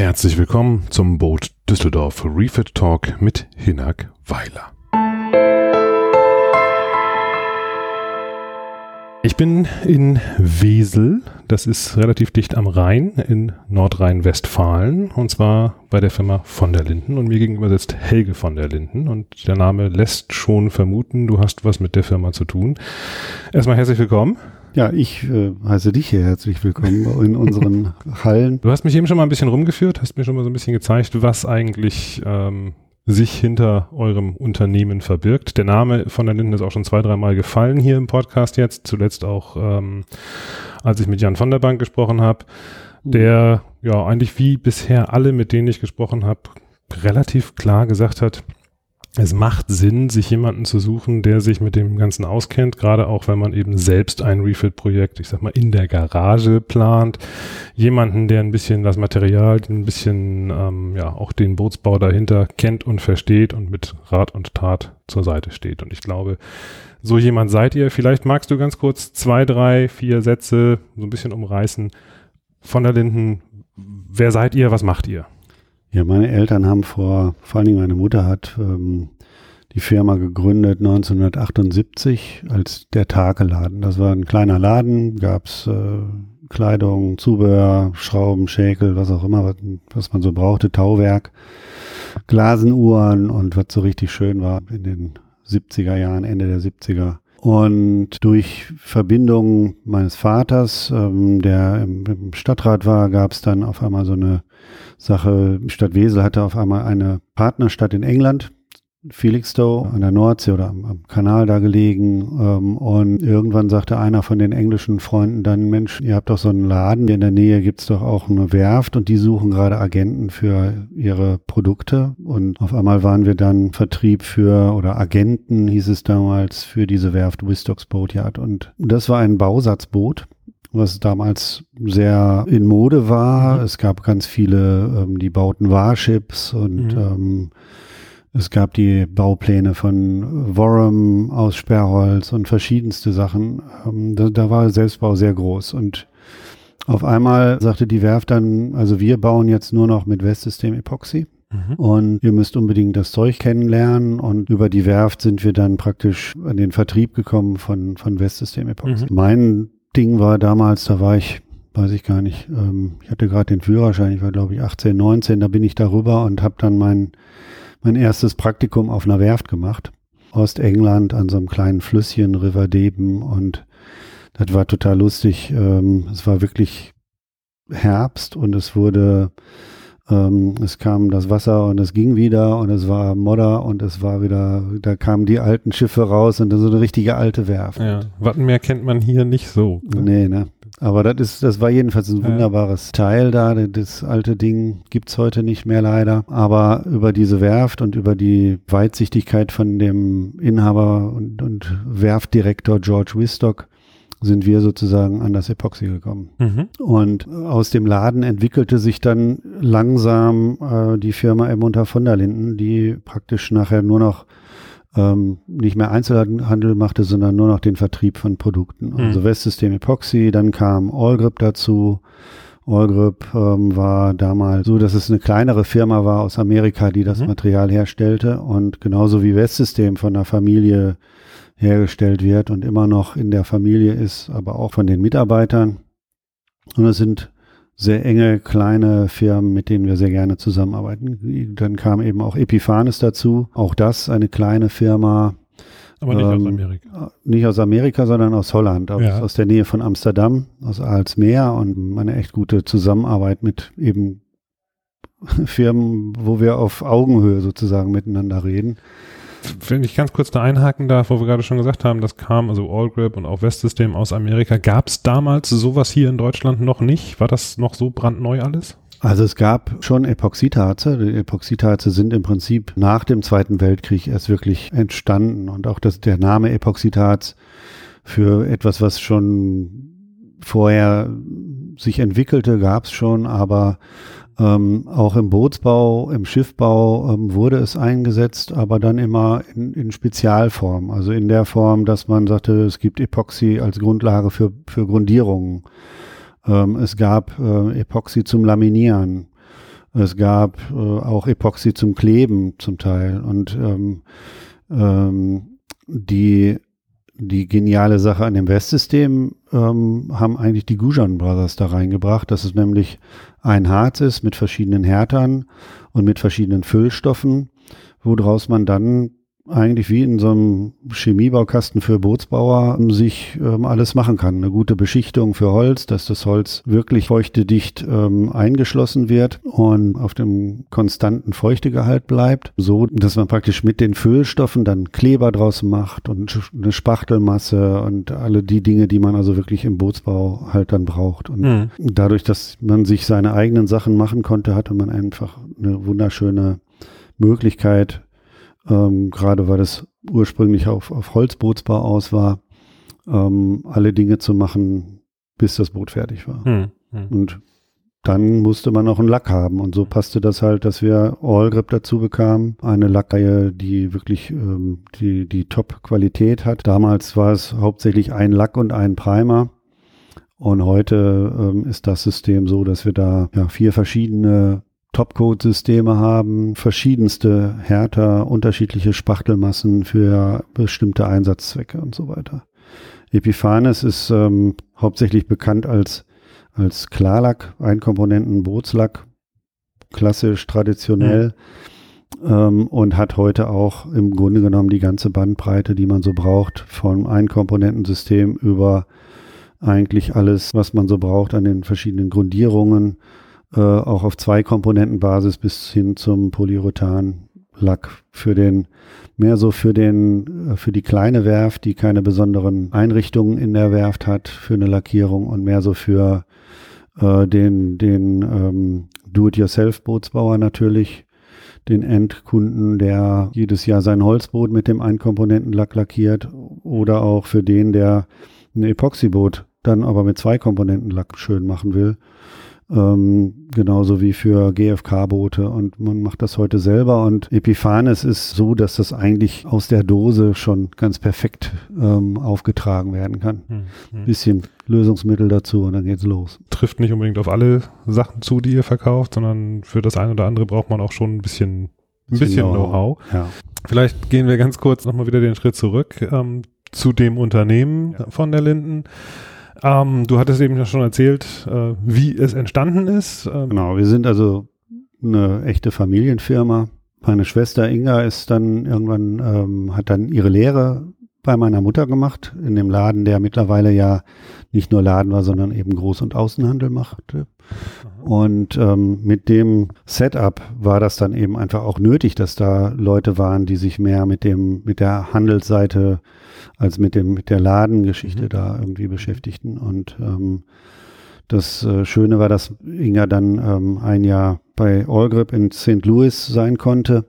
Herzlich willkommen zum Boot Düsseldorf Refit Talk mit Hinak Weiler. Ich bin in Wesel, das ist relativ dicht am Rhein in Nordrhein-Westfalen und zwar bei der Firma von der Linden und mir gegenüber sitzt Helge von der Linden und der Name lässt schon vermuten, du hast was mit der Firma zu tun. Erstmal herzlich willkommen. Ja, ich äh, heiße dich hier herzlich willkommen in unseren Hallen. Du hast mich eben schon mal ein bisschen rumgeführt, hast mir schon mal so ein bisschen gezeigt, was eigentlich ähm, sich hinter eurem Unternehmen verbirgt. Der Name von der Linden ist auch schon zwei, dreimal gefallen hier im Podcast jetzt, zuletzt auch, ähm, als ich mit Jan von der Bank gesprochen habe, der ja eigentlich wie bisher alle, mit denen ich gesprochen habe, relativ klar gesagt hat, es macht Sinn, sich jemanden zu suchen, der sich mit dem Ganzen auskennt, gerade auch wenn man eben selbst ein Refit-Projekt, ich sag mal, in der Garage plant. Jemanden, der ein bisschen das Material, ein bisschen ähm, ja auch den Bootsbau dahinter kennt und versteht und mit Rat und Tat zur Seite steht. Und ich glaube, so jemand seid ihr. Vielleicht magst du ganz kurz zwei, drei, vier Sätze so ein bisschen umreißen von der Linden. Wer seid ihr? Was macht ihr? Ja, meine Eltern haben vor, vor allen Dingen meine Mutter hat ähm, die Firma gegründet 1978 als der Tageladen. Das war ein kleiner Laden, gab's äh, Kleidung, Zubehör, Schrauben, Schäkel, was auch immer, was, was man so brauchte, Tauwerk, Glasenuhren und was so richtig schön war in den 70er Jahren, Ende der 70er. Und durch Verbindung meines Vaters, ähm, der im, im Stadtrat war, gab es dann auf einmal so eine Sache. Stadt Wesel hatte auf einmal eine Partnerstadt in England, Felixstowe an der Nordsee oder am, Kanal da gelegen. Ähm, und irgendwann sagte einer von den englischen Freunden dann, Mensch, ihr habt doch so einen Laden, in der Nähe gibt's doch auch eine Werft und die suchen gerade Agenten für ihre Produkte. Und auf einmal waren wir dann Vertrieb für oder Agenten, hieß es damals, für diese Werft Wistocks Boatyard. Und das war ein Bausatzboot was damals sehr in Mode war. Mhm. Es gab ganz viele, ähm, die bauten Warships und mhm. ähm, es gab die Baupläne von Warham aus Sperrholz und verschiedenste Sachen. Ähm, da, da war Selbstbau sehr groß und auf einmal sagte die Werft dann, also wir bauen jetzt nur noch mit Westsystem Epoxy. Mhm. Und ihr müsst unbedingt das Zeug kennenlernen. Und über die Werft sind wir dann praktisch an den Vertrieb gekommen von, von Westsystem Epoxy. Mhm. Mein Ding war damals, da war ich, weiß ich gar nicht, ähm, ich hatte gerade den Führerschein, ich war glaube ich 18, 19, da bin ich darüber und habe dann mein mein erstes Praktikum auf einer Werft gemacht. Ostengland an so einem kleinen Flüsschen, River Deben und das war total lustig. Ähm, es war wirklich Herbst und es wurde, ähm, es kam das Wasser und es ging wieder und es war Modder und es war wieder, da kamen die alten Schiffe raus und so eine richtige alte Werft. Ja, Wattenmeer kennt man hier nicht so. Ne? Nee, ne? Aber das ist, das war jedenfalls ein wunderbares ja. Teil da. Das alte Ding gibt's heute nicht mehr leider. Aber über diese Werft und über die Weitsichtigkeit von dem Inhaber und, und Werftdirektor George Wistock sind wir sozusagen an das Epoxy gekommen. Mhm. Und aus dem Laden entwickelte sich dann langsam äh, die Firma Emunter von der Linden, die praktisch nachher nur noch ähm, nicht mehr Einzelhandel machte, sondern nur noch den Vertrieb von Produkten. Mhm. Also Westsystem Epoxy, dann kam Allgrip dazu. Allgrip ähm, war damals so, dass es eine kleinere Firma war aus Amerika, die das mhm. Material herstellte und genauso wie Westsystem von der Familie hergestellt wird und immer noch in der Familie ist, aber auch von den Mitarbeitern. Und es sind sehr enge kleine Firmen, mit denen wir sehr gerne zusammenarbeiten. Dann kam eben auch Epiphanes dazu. Auch das eine kleine Firma. Aber nicht ähm, aus Amerika. Nicht aus Amerika, sondern aus Holland, aus, ja. aus der Nähe von Amsterdam, aus Aalsmeer und eine echt gute Zusammenarbeit mit eben Firmen, wo wir auf Augenhöhe sozusagen miteinander reden. Wenn ich ganz kurz da einhaken darf, wo wir gerade schon gesagt haben, das kam, also Allgrip und auch Westsystem aus Amerika. Gab es damals sowas hier in Deutschland noch nicht? War das noch so brandneu alles? Also es gab schon Epoxidharze. Die Epoxidharze sind im Prinzip nach dem Zweiten Weltkrieg erst wirklich entstanden. Und auch das, der Name Epoxidharz für etwas, was schon vorher sich entwickelte, gab es schon, aber ähm, auch im Bootsbau, im Schiffbau ähm, wurde es eingesetzt, aber dann immer in, in Spezialform. Also in der Form, dass man sagte, es gibt Epoxy als Grundlage für, für Grundierungen. Ähm, es gab äh, Epoxy zum Laminieren. Es gab äh, auch Epoxy zum Kleben zum Teil. Und ähm, ähm, die, die geniale Sache an dem Westsystem ähm, haben eigentlich die Gujan Brothers da reingebracht, dass es nämlich ein Harz ist mit verschiedenen Härtern und mit verschiedenen Füllstoffen, woraus man dann eigentlich wie in so einem Chemiebaukasten für Bootsbauer sich ähm, alles machen kann. Eine gute Beschichtung für Holz, dass das Holz wirklich feuchtedicht ähm, eingeschlossen wird und auf dem konstanten Feuchtegehalt bleibt, so dass man praktisch mit den Füllstoffen dann Kleber draus macht und eine Spachtelmasse und alle die Dinge, die man also wirklich im Bootsbau halt dann braucht. Und mhm. dadurch, dass man sich seine eigenen Sachen machen konnte, hatte man einfach eine wunderschöne Möglichkeit, ähm, gerade weil es ursprünglich auf, auf Holzbootsbau aus war, ähm, alle Dinge zu machen, bis das Boot fertig war. Hm, hm. Und dann musste man auch einen Lack haben. Und so passte das halt, dass wir Allgrip dazu bekamen. Eine Lackreihe, die wirklich ähm, die, die Top-Qualität hat. Damals war es hauptsächlich ein Lack und ein Primer. Und heute ähm, ist das System so, dass wir da ja, vier verschiedene Topcode-Systeme haben, verschiedenste Härter, unterschiedliche Spachtelmassen für bestimmte Einsatzzwecke und so weiter. Epiphanes ist ähm, hauptsächlich bekannt als, als Klarlack, Einkomponenten Bootslack, klassisch, traditionell mhm. ähm, und hat heute auch im Grunde genommen die ganze Bandbreite, die man so braucht, vom Einkomponentensystem über eigentlich alles, was man so braucht an den verschiedenen Grundierungen, äh, auch auf zwei Komponentenbasis bis hin zum Polyurethan-Lack für den mehr so für den äh, für die kleine Werft, die keine besonderen Einrichtungen in der Werft hat für eine Lackierung und mehr so für äh, den den ähm, Do-it-yourself-Bootsbauer natürlich den Endkunden, der jedes Jahr sein Holzboot mit dem Einkomponentenlack lackiert oder auch für den, der ein Epoxyboot dann aber mit zwei Komponentenlack schön machen will ähm, genauso wie für GFK-Boote und man macht das heute selber und Epiphanes ist so, dass das eigentlich aus der Dose schon ganz perfekt ähm, aufgetragen werden kann. Hm, hm. Bisschen Lösungsmittel dazu und dann geht's los. Trifft nicht unbedingt auf alle Sachen zu, die ihr verkauft, sondern für das eine oder andere braucht man auch schon ein bisschen, ein bisschen Know-how. Know ja. Vielleicht gehen wir ganz kurz nochmal wieder den Schritt zurück ähm, zu dem Unternehmen ja. von der Linden. Ähm, du hattest eben ja schon erzählt, äh, wie es entstanden ist. Ähm genau, wir sind also eine echte Familienfirma. Meine Schwester Inga ist dann irgendwann, ähm, hat dann ihre Lehre bei meiner Mutter gemacht, in dem Laden, der mittlerweile ja nicht nur Laden war, sondern eben Groß- und Außenhandel machte. Und ähm, mit dem Setup war das dann eben einfach auch nötig, dass da Leute waren, die sich mehr mit dem, mit der Handelsseite als mit dem, mit der Ladengeschichte mhm. da irgendwie beschäftigten. Und ähm, das äh, Schöne war, dass Inga dann ähm, ein Jahr bei Allgrip in St. Louis sein konnte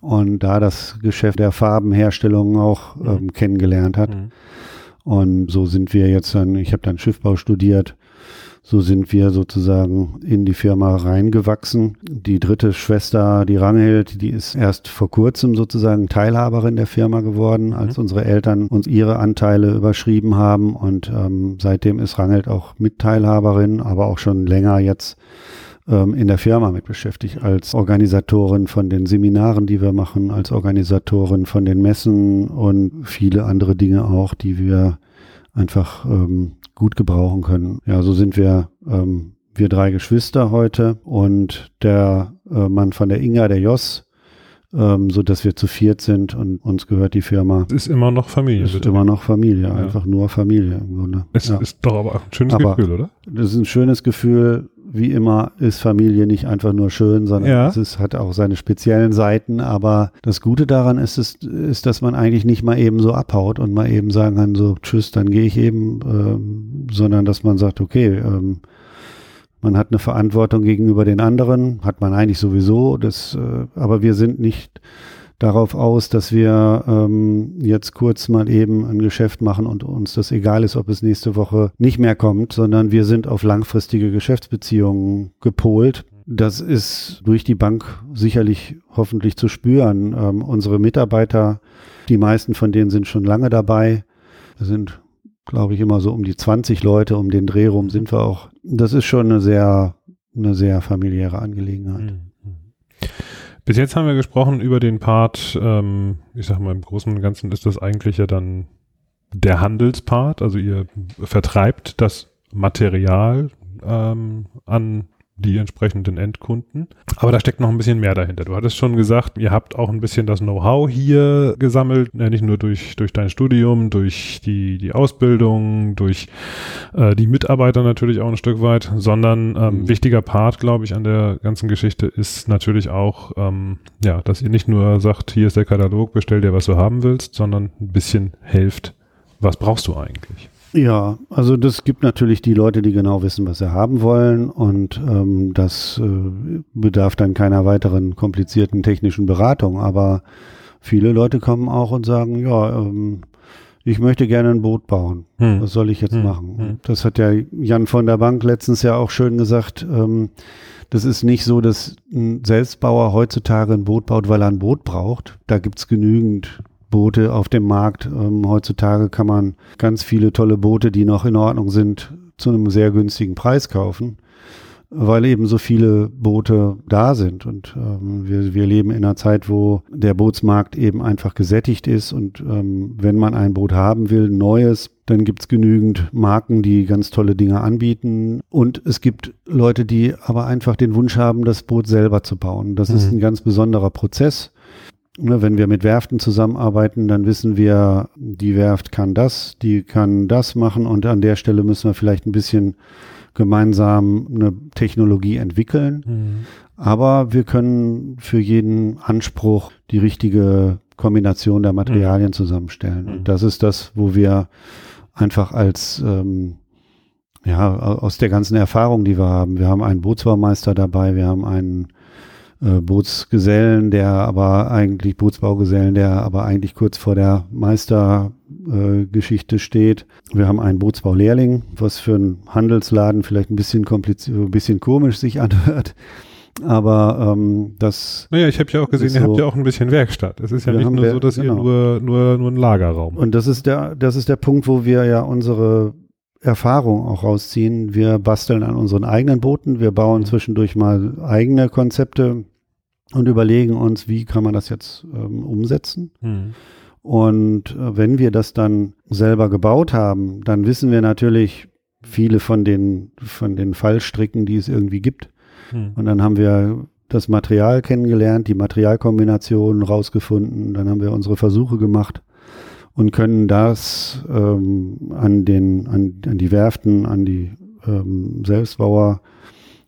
und da das Geschäft der Farbenherstellung auch mhm. ähm, kennengelernt hat. Mhm. Und so sind wir jetzt dann, ich habe dann Schiffbau studiert, so sind wir sozusagen in die Firma reingewachsen. Die dritte Schwester, die Ranghild, die ist erst vor kurzem sozusagen Teilhaberin der Firma geworden, als mhm. unsere Eltern uns ihre Anteile überschrieben haben. Und ähm, seitdem ist Ranghild auch Mitteilhaberin, aber auch schon länger jetzt ähm, in der Firma mit beschäftigt, als Organisatorin von den Seminaren, die wir machen, als Organisatorin von den Messen und viele andere Dinge auch, die wir einfach ähm, gut gebrauchen können. Ja, so sind wir, ähm, wir drei Geschwister heute und der äh, Mann von der Inga, der Jos, ähm, so dass wir zu viert sind und uns gehört die Firma. Es ist immer noch Familie. Es ist bitte. immer noch Familie, ja. einfach nur Familie im Grunde. Es ja. ist doch aber ein schönes aber Gefühl, oder? Das ist ein schönes Gefühl. Wie immer ist Familie nicht einfach nur schön, sondern ja. es ist, hat auch seine speziellen Seiten. Aber das Gute daran ist, ist, ist, dass man eigentlich nicht mal eben so abhaut und mal eben sagen kann, so tschüss, dann gehe ich eben, ähm, sondern dass man sagt, okay, ähm, man hat eine Verantwortung gegenüber den anderen, hat man eigentlich sowieso, das, äh, aber wir sind nicht darauf aus, dass wir ähm, jetzt kurz mal eben ein Geschäft machen und uns das egal ist, ob es nächste Woche nicht mehr kommt, sondern wir sind auf langfristige Geschäftsbeziehungen gepolt. Das ist durch die Bank sicherlich hoffentlich zu spüren. Ähm, unsere Mitarbeiter, die meisten von denen sind schon lange dabei. Sind glaube ich, immer so um die 20 Leute um den Dreh rum sind wir auch. Das ist schon eine sehr eine sehr familiäre Angelegenheit. Mhm. Bis jetzt haben wir gesprochen über den Part, ähm, ich sag mal, im Großen und Ganzen ist das eigentlich ja dann der Handelspart, also ihr vertreibt das Material ähm, an die entsprechenden Endkunden. Aber da steckt noch ein bisschen mehr dahinter. Du hattest schon gesagt, ihr habt auch ein bisschen das Know-how hier gesammelt, ja, nicht nur durch, durch dein Studium, durch die, die Ausbildung, durch äh, die Mitarbeiter natürlich auch ein Stück weit, sondern ähm, mhm. wichtiger Part, glaube ich, an der ganzen Geschichte ist natürlich auch, ähm, ja, dass ihr nicht nur sagt, hier ist der Katalog, bestell dir, was du haben willst, sondern ein bisschen helft, was brauchst du eigentlich? Ja, also das gibt natürlich die Leute, die genau wissen, was sie haben wollen und ähm, das äh, bedarf dann keiner weiteren komplizierten technischen Beratung. Aber viele Leute kommen auch und sagen, ja, ähm, ich möchte gerne ein Boot bauen. Hm. Was soll ich jetzt hm. machen? Hm. Das hat ja Jan von der Bank letztens ja auch schön gesagt. Ähm, das ist nicht so, dass ein Selbstbauer heutzutage ein Boot baut, weil er ein Boot braucht. Da gibt's genügend Boote auf dem Markt. Ähm, heutzutage kann man ganz viele tolle Boote, die noch in Ordnung sind, zu einem sehr günstigen Preis kaufen, weil eben so viele Boote da sind. Und ähm, wir, wir leben in einer Zeit, wo der Bootsmarkt eben einfach gesättigt ist. Und ähm, wenn man ein Boot haben will, neues, dann gibt es genügend Marken, die ganz tolle Dinge anbieten. Und es gibt Leute, die aber einfach den Wunsch haben, das Boot selber zu bauen. Das mhm. ist ein ganz besonderer Prozess. Ne, wenn wir mit Werften zusammenarbeiten, dann wissen wir, die Werft kann das, die kann das machen und an der Stelle müssen wir vielleicht ein bisschen gemeinsam eine Technologie entwickeln. Mhm. Aber wir können für jeden Anspruch die richtige Kombination der Materialien mhm. zusammenstellen. Mhm. Und das ist das, wo wir einfach als ähm, ja, aus der ganzen Erfahrung, die wir haben. Wir haben einen Bootsbaumeister dabei, wir haben einen äh, Bootsgesellen, der aber eigentlich, Bootsbaugesellen, der aber eigentlich kurz vor der Meistergeschichte äh, steht. Wir haben einen Bootsbaulehrling, was für einen Handelsladen vielleicht ein bisschen kompliziert, ein bisschen komisch sich anhört. Aber ähm, das. Naja, ich habe ja auch gesehen, ihr habt ja auch ein bisschen Werkstatt. Es ist ja nicht nur so, dass genau. ihr nur, nur, nur ein Lagerraum Und das ist der, das ist der Punkt, wo wir ja unsere Erfahrung auch rausziehen. Wir basteln an unseren eigenen Booten, wir bauen mhm. zwischendurch mal eigene Konzepte und überlegen uns, wie kann man das jetzt ähm, umsetzen. Mhm. Und äh, wenn wir das dann selber gebaut haben, dann wissen wir natürlich viele von den, von den Fallstricken, die es irgendwie gibt. Mhm. Und dann haben wir das Material kennengelernt, die Materialkombinationen rausgefunden, dann haben wir unsere Versuche gemacht und können das ähm, an, den, an, an die Werften, an die ähm, Selbstbauer,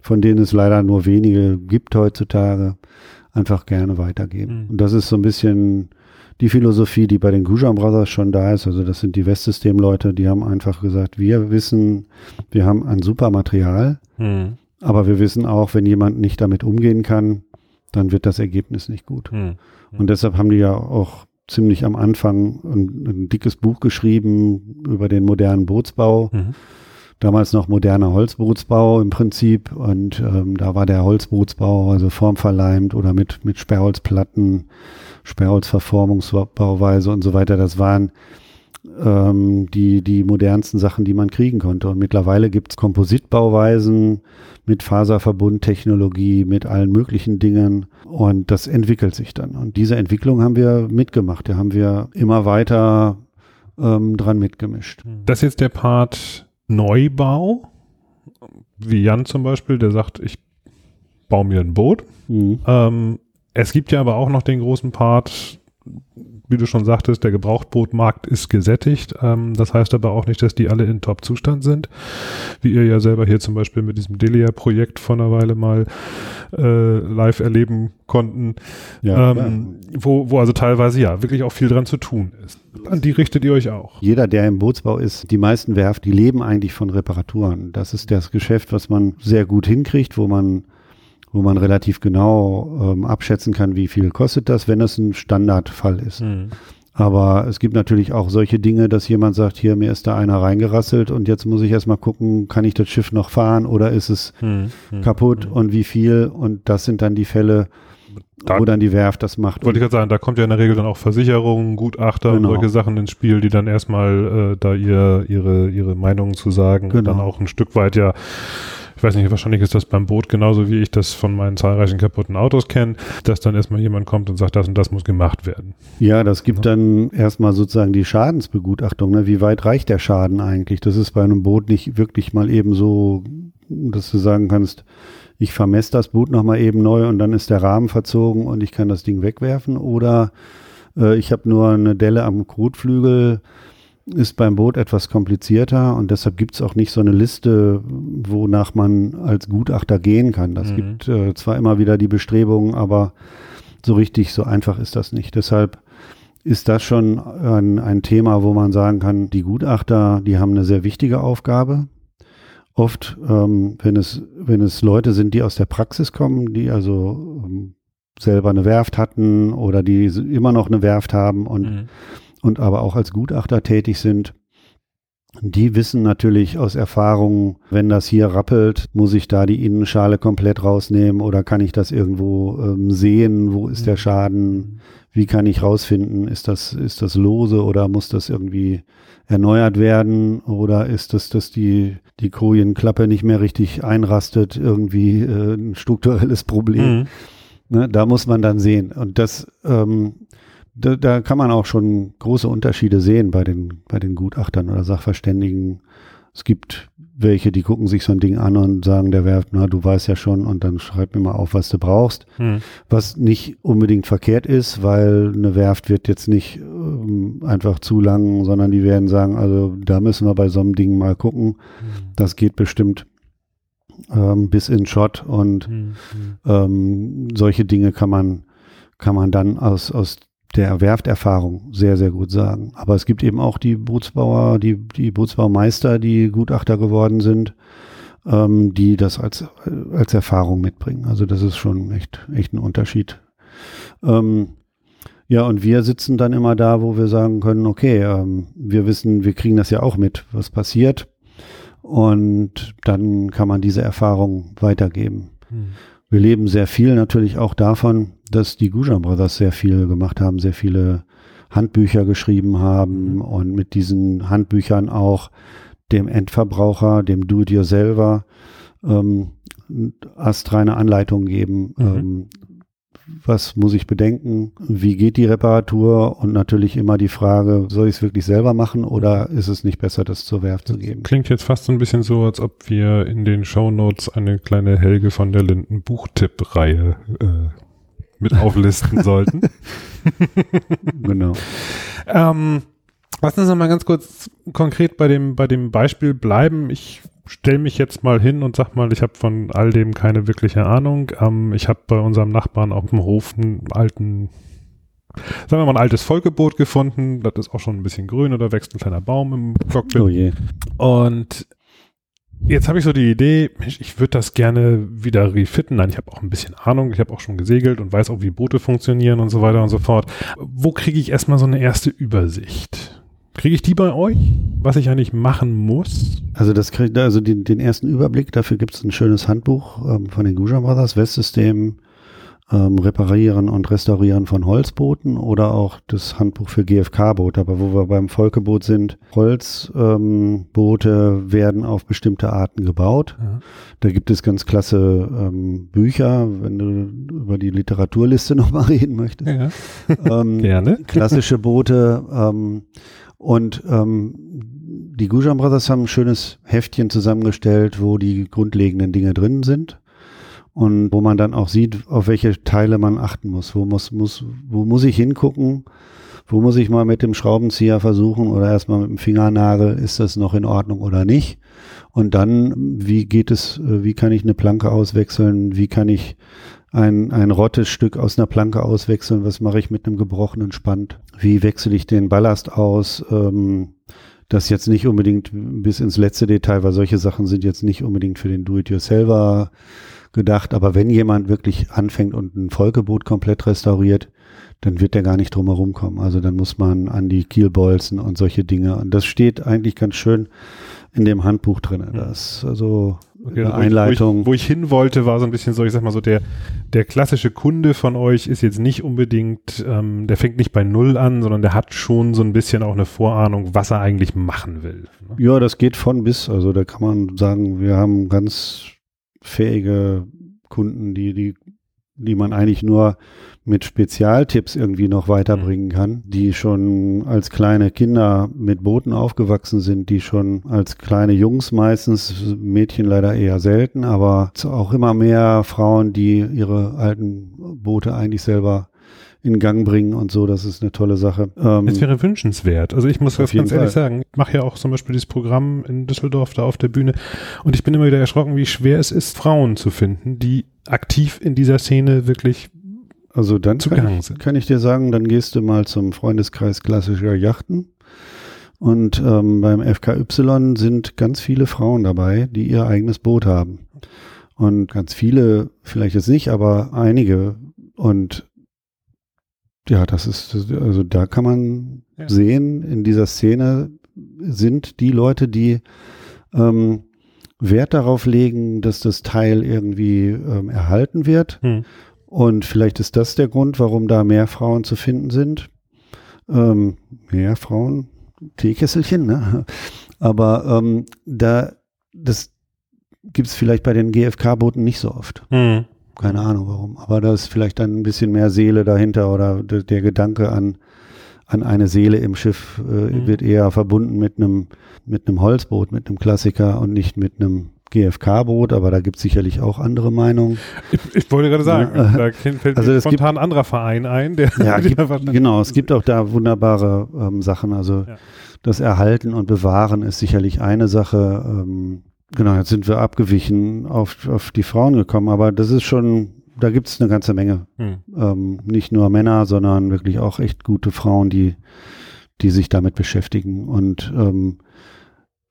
von denen es leider nur wenige gibt heutzutage, einfach gerne weitergeben. Mhm. Und das ist so ein bisschen die Philosophie, die bei den Gujan Brothers schon da ist. Also das sind die Westsystem-Leute, die haben einfach gesagt, wir wissen, wir haben ein super Material, mhm. aber wir wissen auch, wenn jemand nicht damit umgehen kann, dann wird das Ergebnis nicht gut. Mhm. Und deshalb haben die ja auch ziemlich am Anfang ein, ein, dickes Buch geschrieben über den modernen Bootsbau. Mhm. Damals noch moderner Holzbootsbau im Prinzip. Und ähm, da war der Holzbootsbau also formverleimt oder mit, mit Sperrholzplatten, Sperrholzverformungsbauweise und so weiter. Das waren ähm, die, die modernsten Sachen, die man kriegen konnte. Und mittlerweile gibt es Kompositbauweisen mit Faserverbundtechnologie, mit allen möglichen Dingen. Und das entwickelt sich dann. Und diese Entwicklung haben wir mitgemacht. Da haben wir immer weiter ähm, dran mitgemischt. Das ist jetzt der Part Neubau. Wie Jan zum Beispiel, der sagt, ich baue mir ein Boot. Mhm. Ähm, es gibt ja aber auch noch den großen Part wie du schon sagtest, der Gebrauchtbootmarkt ist gesättigt. Ähm, das heißt aber auch nicht, dass die alle in Top-Zustand sind. Wie ihr ja selber hier zum Beispiel mit diesem Delia-Projekt vor einer Weile mal äh, live erleben konnten. Ja, ähm, wo, wo also teilweise ja wirklich auch viel dran zu tun ist. An die richtet ihr euch auch. Jeder, der im Bootsbau ist, die meisten Werft, die leben eigentlich von Reparaturen. Das ist das Geschäft, was man sehr gut hinkriegt, wo man wo man relativ genau ähm, abschätzen kann, wie viel kostet das, wenn es ein Standardfall ist. Mhm. Aber es gibt natürlich auch solche Dinge, dass jemand sagt, hier, mir ist da einer reingerasselt und jetzt muss ich erstmal gucken, kann ich das Schiff noch fahren oder ist es mhm. kaputt mhm. und wie viel? Und das sind dann die Fälle, da, wo dann die Werft das macht. Wollte ich gerade sagen, da kommt ja in der Regel dann auch Versicherungen, Gutachter genau. und solche Sachen ins Spiel, die dann erstmal äh, da ihr, ihre, ihre Meinungen zu sagen genau. und dann auch ein Stück weit ja ich weiß nicht, wahrscheinlich ist das beim Boot genauso, wie ich das von meinen zahlreichen kaputten Autos kenne, dass dann erstmal jemand kommt und sagt, das und das muss gemacht werden. Ja, das gibt ja. dann erstmal sozusagen die Schadensbegutachtung. Ne? Wie weit reicht der Schaden eigentlich? Das ist bei einem Boot nicht wirklich mal eben so, dass du sagen kannst, ich vermesse das Boot nochmal eben neu und dann ist der Rahmen verzogen und ich kann das Ding wegwerfen. Oder äh, ich habe nur eine Delle am Kotflügel ist beim Boot etwas komplizierter und deshalb gibt es auch nicht so eine Liste, wonach man als Gutachter gehen kann. Das mhm. gibt äh, zwar immer wieder die Bestrebungen, aber so richtig, so einfach ist das nicht. Deshalb ist das schon ein, ein Thema, wo man sagen kann, die Gutachter, die haben eine sehr wichtige Aufgabe. Oft, ähm, wenn, es, wenn es Leute sind, die aus der Praxis kommen, die also ähm, selber eine Werft hatten oder die immer noch eine Werft haben und mhm und aber auch als Gutachter tätig sind, die wissen natürlich aus Erfahrung, wenn das hier rappelt, muss ich da die Innenschale komplett rausnehmen oder kann ich das irgendwo ähm, sehen? Wo ist der mhm. Schaden? Wie kann ich rausfinden, ist das, ist das lose oder muss das irgendwie erneuert werden? Oder ist das, dass die, die Kojenklappe nicht mehr richtig einrastet, irgendwie äh, ein strukturelles Problem? Mhm. Ne, da muss man dann sehen. Und das ähm, da, da kann man auch schon große Unterschiede sehen bei den, bei den Gutachtern oder Sachverständigen. Es gibt welche, die gucken sich so ein Ding an und sagen der Werft, na, du weißt ja schon und dann schreib mir mal auf, was du brauchst. Hm. Was nicht unbedingt verkehrt ist, weil eine Werft wird jetzt nicht ähm, einfach zu lang, sondern die werden sagen, also da müssen wir bei so einem Ding mal gucken. Hm. Das geht bestimmt ähm, bis in Shot und hm. hm. ähm, solche Dinge kann man, kann man dann aus, aus der Werfterfahrung sehr, sehr gut sagen. Aber es gibt eben auch die Bootsbauer, die, die Bootsbaumeister, die Gutachter geworden sind, ähm, die das als, als Erfahrung mitbringen. Also das ist schon echt, echt ein Unterschied. Ähm, ja, und wir sitzen dann immer da, wo wir sagen können, okay, ähm, wir wissen, wir kriegen das ja auch mit, was passiert. Und dann kann man diese Erfahrung weitergeben. Hm. Wir leben sehr viel natürlich auch davon, dass die Gujan Brothers sehr viel gemacht haben, sehr viele Handbücher geschrieben haben mhm. und mit diesen Handbüchern auch dem Endverbraucher, dem Do-it-yourselfer ähm, astreine Anleitung geben. Mhm. Ähm, was muss ich bedenken? Wie geht die Reparatur? Und natürlich immer die Frage, soll ich es wirklich selber machen oder ist es nicht besser, das zur Werft zu geben? Klingt jetzt fast so ein bisschen so, als ob wir in den Show Notes eine kleine Helge von der Linden Buchtipp-Reihe äh, mit auflisten sollten. genau. Ähm, lass uns noch mal ganz kurz konkret bei dem, bei dem Beispiel bleiben. Ich stelle mich jetzt mal hin und sag mal, ich habe von all dem keine wirkliche Ahnung. Ähm, ich habe bei unserem Nachbarn auf dem Hof einen alten, sagen wir mal, ein altes Vollgebot gefunden. Das ist auch schon ein bisschen grün oder wächst ein kleiner Baum im Cockpit. Oh je. Und Jetzt habe ich so die Idee, ich würde das gerne wieder refitten. Nein, ich habe auch ein bisschen Ahnung, ich habe auch schon gesegelt und weiß auch, wie Boote funktionieren und so weiter und so fort. Wo kriege ich erstmal so eine erste Übersicht? Kriege ich die bei euch, was ich eigentlich machen muss? Also das kriegt also den, den ersten Überblick, dafür gibt es ein schönes Handbuch ähm, von den Gujan Brothers, Westsystem ähm, Reparieren und Restaurieren von Holzbooten oder auch das Handbuch für GFK-Boote. Aber wo wir beim Volkeboot sind, Holzboote ähm, werden auf bestimmte Arten gebaut. Ja. Da gibt es ganz klasse ähm, Bücher, wenn du über die Literaturliste nochmal reden möchtest. Ja. Ähm, Gerne. Klassische Boote. Ähm, und ähm, die Gujan Brothers haben ein schönes Heftchen zusammengestellt, wo die grundlegenden Dinge drin sind und wo man dann auch sieht, auf welche Teile man achten muss. Wo muss, muss, wo muss ich hingucken? Wo muss ich mal mit dem Schraubenzieher versuchen oder erstmal mit dem Fingernagel, ist das noch in Ordnung oder nicht? Und dann, wie geht es, wie kann ich eine Planke auswechseln? Wie kann ich ein, ein rottes Stück aus einer Planke auswechseln? Was mache ich mit einem gebrochenen Spand? Wie wechsle ich den Ballast aus? Ähm, das jetzt nicht unbedingt bis ins letzte Detail, weil solche Sachen sind jetzt nicht unbedingt für den Do-it-yourselfer gedacht. Aber wenn jemand wirklich anfängt und ein Vollgebot komplett restauriert, dann wird der gar nicht drum herum kommen. Also dann muss man an die Kielbolzen und solche Dinge. Und das steht eigentlich ganz schön in dem Handbuch drin. Hm. Das also okay, eine Einleitung. Wo ich, wo ich, hin wollte, war so ein bisschen so, ich sag mal so, der, der klassische Kunde von euch ist jetzt nicht unbedingt, ähm, der fängt nicht bei Null an, sondern der hat schon so ein bisschen auch eine Vorahnung, was er eigentlich machen will. Ne? Ja, das geht von bis. Also da kann man sagen, wir haben ganz fähige Kunden, die, die, die man eigentlich nur mit Spezialtipps irgendwie noch weiterbringen mhm. kann, die schon als kleine Kinder mit Booten aufgewachsen sind, die schon als kleine Jungs meistens, Mädchen leider eher selten, aber auch immer mehr Frauen, die ihre alten Boote eigentlich selber in Gang bringen und so, das ist eine tolle Sache. Ähm, es wäre wünschenswert. Also ich muss das ganz ehrlich Fall. sagen. Ich mache ja auch zum Beispiel dieses Programm in Düsseldorf da auf der Bühne und ich bin immer wieder erschrocken, wie schwer es ist, Frauen zu finden, die aktiv in dieser Szene wirklich also dann kann ich, kann ich, dir sagen, dann gehst du mal zum Freundeskreis klassischer Yachten. Und ähm, beim FKY sind ganz viele Frauen dabei, die ihr eigenes Boot haben. Und ganz viele, vielleicht jetzt nicht, aber einige. Und ja, das ist, also da kann man ja. sehen, in dieser Szene sind die Leute, die ähm, Wert darauf legen, dass das Teil irgendwie ähm, erhalten wird. Hm. Und vielleicht ist das der Grund, warum da mehr Frauen zu finden sind. Ähm, mehr Frauen, Teekesselchen, ne? Aber ähm, da, das gibt es vielleicht bei den GFK-Booten nicht so oft. Mhm. Keine Ahnung warum. Aber da ist vielleicht dann ein bisschen mehr Seele dahinter oder der, der Gedanke an, an eine Seele im Schiff äh, mhm. wird eher verbunden mit einem mit einem Holzboot, mit einem Klassiker und nicht mit einem GFK-Boot, aber da gibt es sicherlich auch andere Meinungen. Ich, ich wollte gerade sagen, ja, da fällt also mir spontan ein anderer Verein ein. Der ja, gibt, genau, es gibt auch da wunderbare ähm, Sachen. Also ja. das Erhalten und Bewahren ist sicherlich eine Sache. Ähm, genau, jetzt sind wir abgewichen auf, auf die Frauen gekommen, aber das ist schon, da gibt es eine ganze Menge. Hm. Ähm, nicht nur Männer, sondern wirklich auch echt gute Frauen, die, die sich damit beschäftigen und ähm,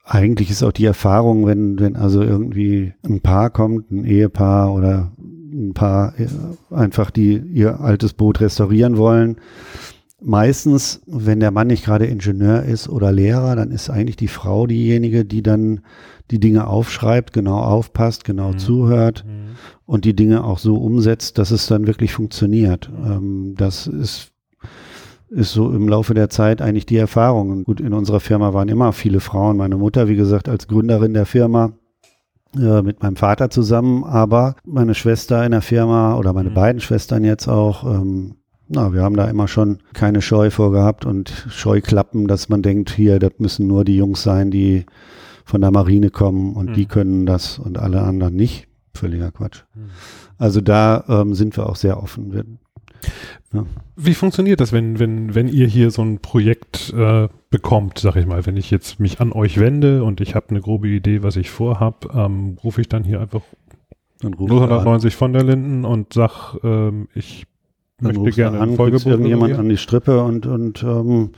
eigentlich ist auch die Erfahrung, wenn, wenn also irgendwie ein Paar kommt, ein Ehepaar oder ein Paar äh, einfach, die ihr altes Boot restaurieren wollen. Meistens, wenn der Mann nicht gerade Ingenieur ist oder Lehrer, dann ist eigentlich die Frau diejenige, die dann die Dinge aufschreibt, genau aufpasst, genau mhm. zuhört mhm. und die Dinge auch so umsetzt, dass es dann wirklich funktioniert. Ähm, das ist ist so im Laufe der Zeit eigentlich die Erfahrung. Und gut, in unserer Firma waren immer viele Frauen. Meine Mutter, wie gesagt, als Gründerin der Firma, äh, mit meinem Vater zusammen, aber meine Schwester in der Firma oder meine mhm. beiden Schwestern jetzt auch, ähm, na, wir haben da immer schon keine Scheu vorgehabt und Scheuklappen, dass man denkt, hier, das müssen nur die Jungs sein, die von der Marine kommen und mhm. die können das und alle anderen nicht. Völliger Quatsch. Mhm. Also da ähm, sind wir auch sehr offen. Wir ja. Wie funktioniert das, wenn, wenn, wenn ihr hier so ein Projekt äh, bekommt, sag ich mal, wenn ich jetzt mich an euch wende und ich habe eine grobe Idee, was ich vorhab, ähm, rufe ich dann hier einfach 090 von der Linden und sag, ähm, ich dann möchte gerne an, Folgebuch irgendjemand an die Strippe und, und ähm,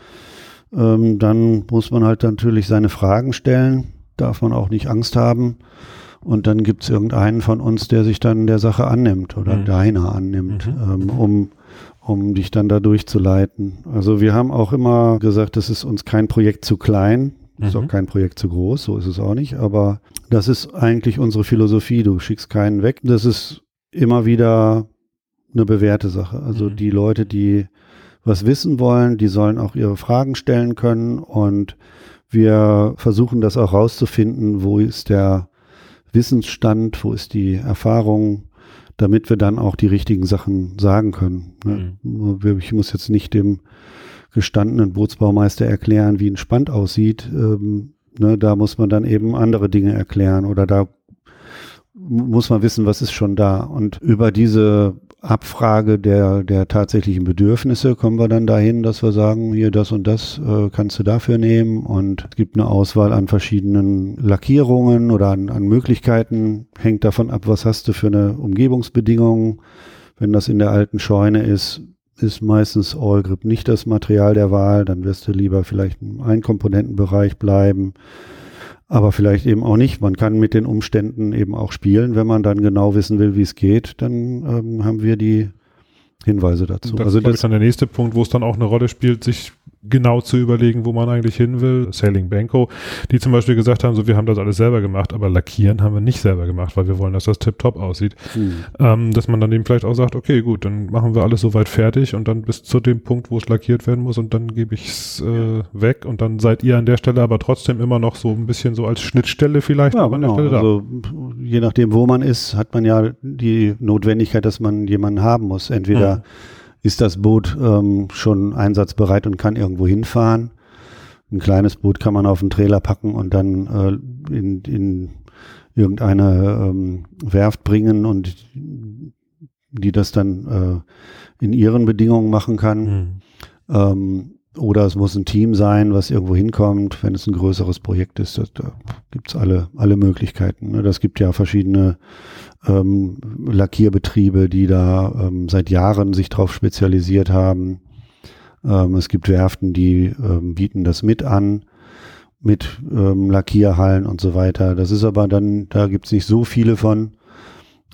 ähm, dann muss man halt natürlich seine Fragen stellen, darf man auch nicht Angst haben. Und dann gibt es irgendeinen von uns, der sich dann der Sache annimmt oder mhm. deiner annimmt, mhm. ähm, um, um dich dann da durchzuleiten. Also wir haben auch immer gesagt, das ist uns kein Projekt zu klein, mhm. ist auch mhm. kein Projekt zu groß, so ist es auch nicht. Aber das ist eigentlich unsere Philosophie. Du schickst keinen weg. Das ist immer wieder eine bewährte Sache. Also mhm. die Leute, die was wissen wollen, die sollen auch ihre Fragen stellen können und wir versuchen das auch rauszufinden, wo ist der Wissensstand, wo ist die Erfahrung, damit wir dann auch die richtigen Sachen sagen können. Ne? Mhm. Ich muss jetzt nicht dem gestandenen Bootsbaumeister erklären, wie ein Spand aussieht. Ähm, ne, da muss man dann eben andere Dinge erklären oder da muss man wissen, was ist schon da. Und über diese Abfrage der, der tatsächlichen Bedürfnisse kommen wir dann dahin, dass wir sagen, hier das und das äh, kannst du dafür nehmen. Und es gibt eine Auswahl an verschiedenen Lackierungen oder an, an Möglichkeiten, hängt davon ab, was hast du für eine Umgebungsbedingung. Wenn das in der alten Scheune ist, ist meistens All Grip nicht das Material der Wahl, dann wirst du lieber vielleicht im Einkomponentenbereich bleiben aber vielleicht eben auch nicht. Man kann mit den Umständen eben auch spielen, wenn man dann genau wissen will, wie es geht, dann ähm, haben wir die Hinweise dazu. Das also das ist dann der nächste Punkt, wo es dann auch eine Rolle spielt, sich genau zu überlegen, wo man eigentlich hin will. Sailing Banco, die zum Beispiel gesagt haben, so wir haben das alles selber gemacht, aber lackieren haben wir nicht selber gemacht, weil wir wollen, dass das tipptopp aussieht. Hm. Ähm, dass man dann eben vielleicht auch sagt, okay, gut, dann machen wir alles soweit fertig und dann bis zu dem Punkt, wo es lackiert werden muss und dann gebe ich es äh, weg und dann seid ihr an der Stelle aber trotzdem immer noch so ein bisschen so als Schnittstelle vielleicht. Ja, genau. Also je nachdem, wo man ist, hat man ja die Notwendigkeit, dass man jemanden haben muss. Entweder hm ist das Boot ähm, schon einsatzbereit und kann irgendwo hinfahren. Ein kleines Boot kann man auf den Trailer packen und dann äh, in, in irgendeine ähm, Werft bringen und die das dann äh, in ihren Bedingungen machen kann. Mhm. Ähm, oder es muss ein Team sein, was irgendwo hinkommt, wenn es ein größeres Projekt ist. Das, da gibt's alle, alle Möglichkeiten. Ne? Das gibt ja verschiedene ähm, Lackierbetriebe, die da ähm, seit Jahren sich darauf spezialisiert haben. Ähm, es gibt Werften, die ähm, bieten das mit an, mit ähm, Lackierhallen und so weiter. Das ist aber dann, da gibt's nicht so viele von.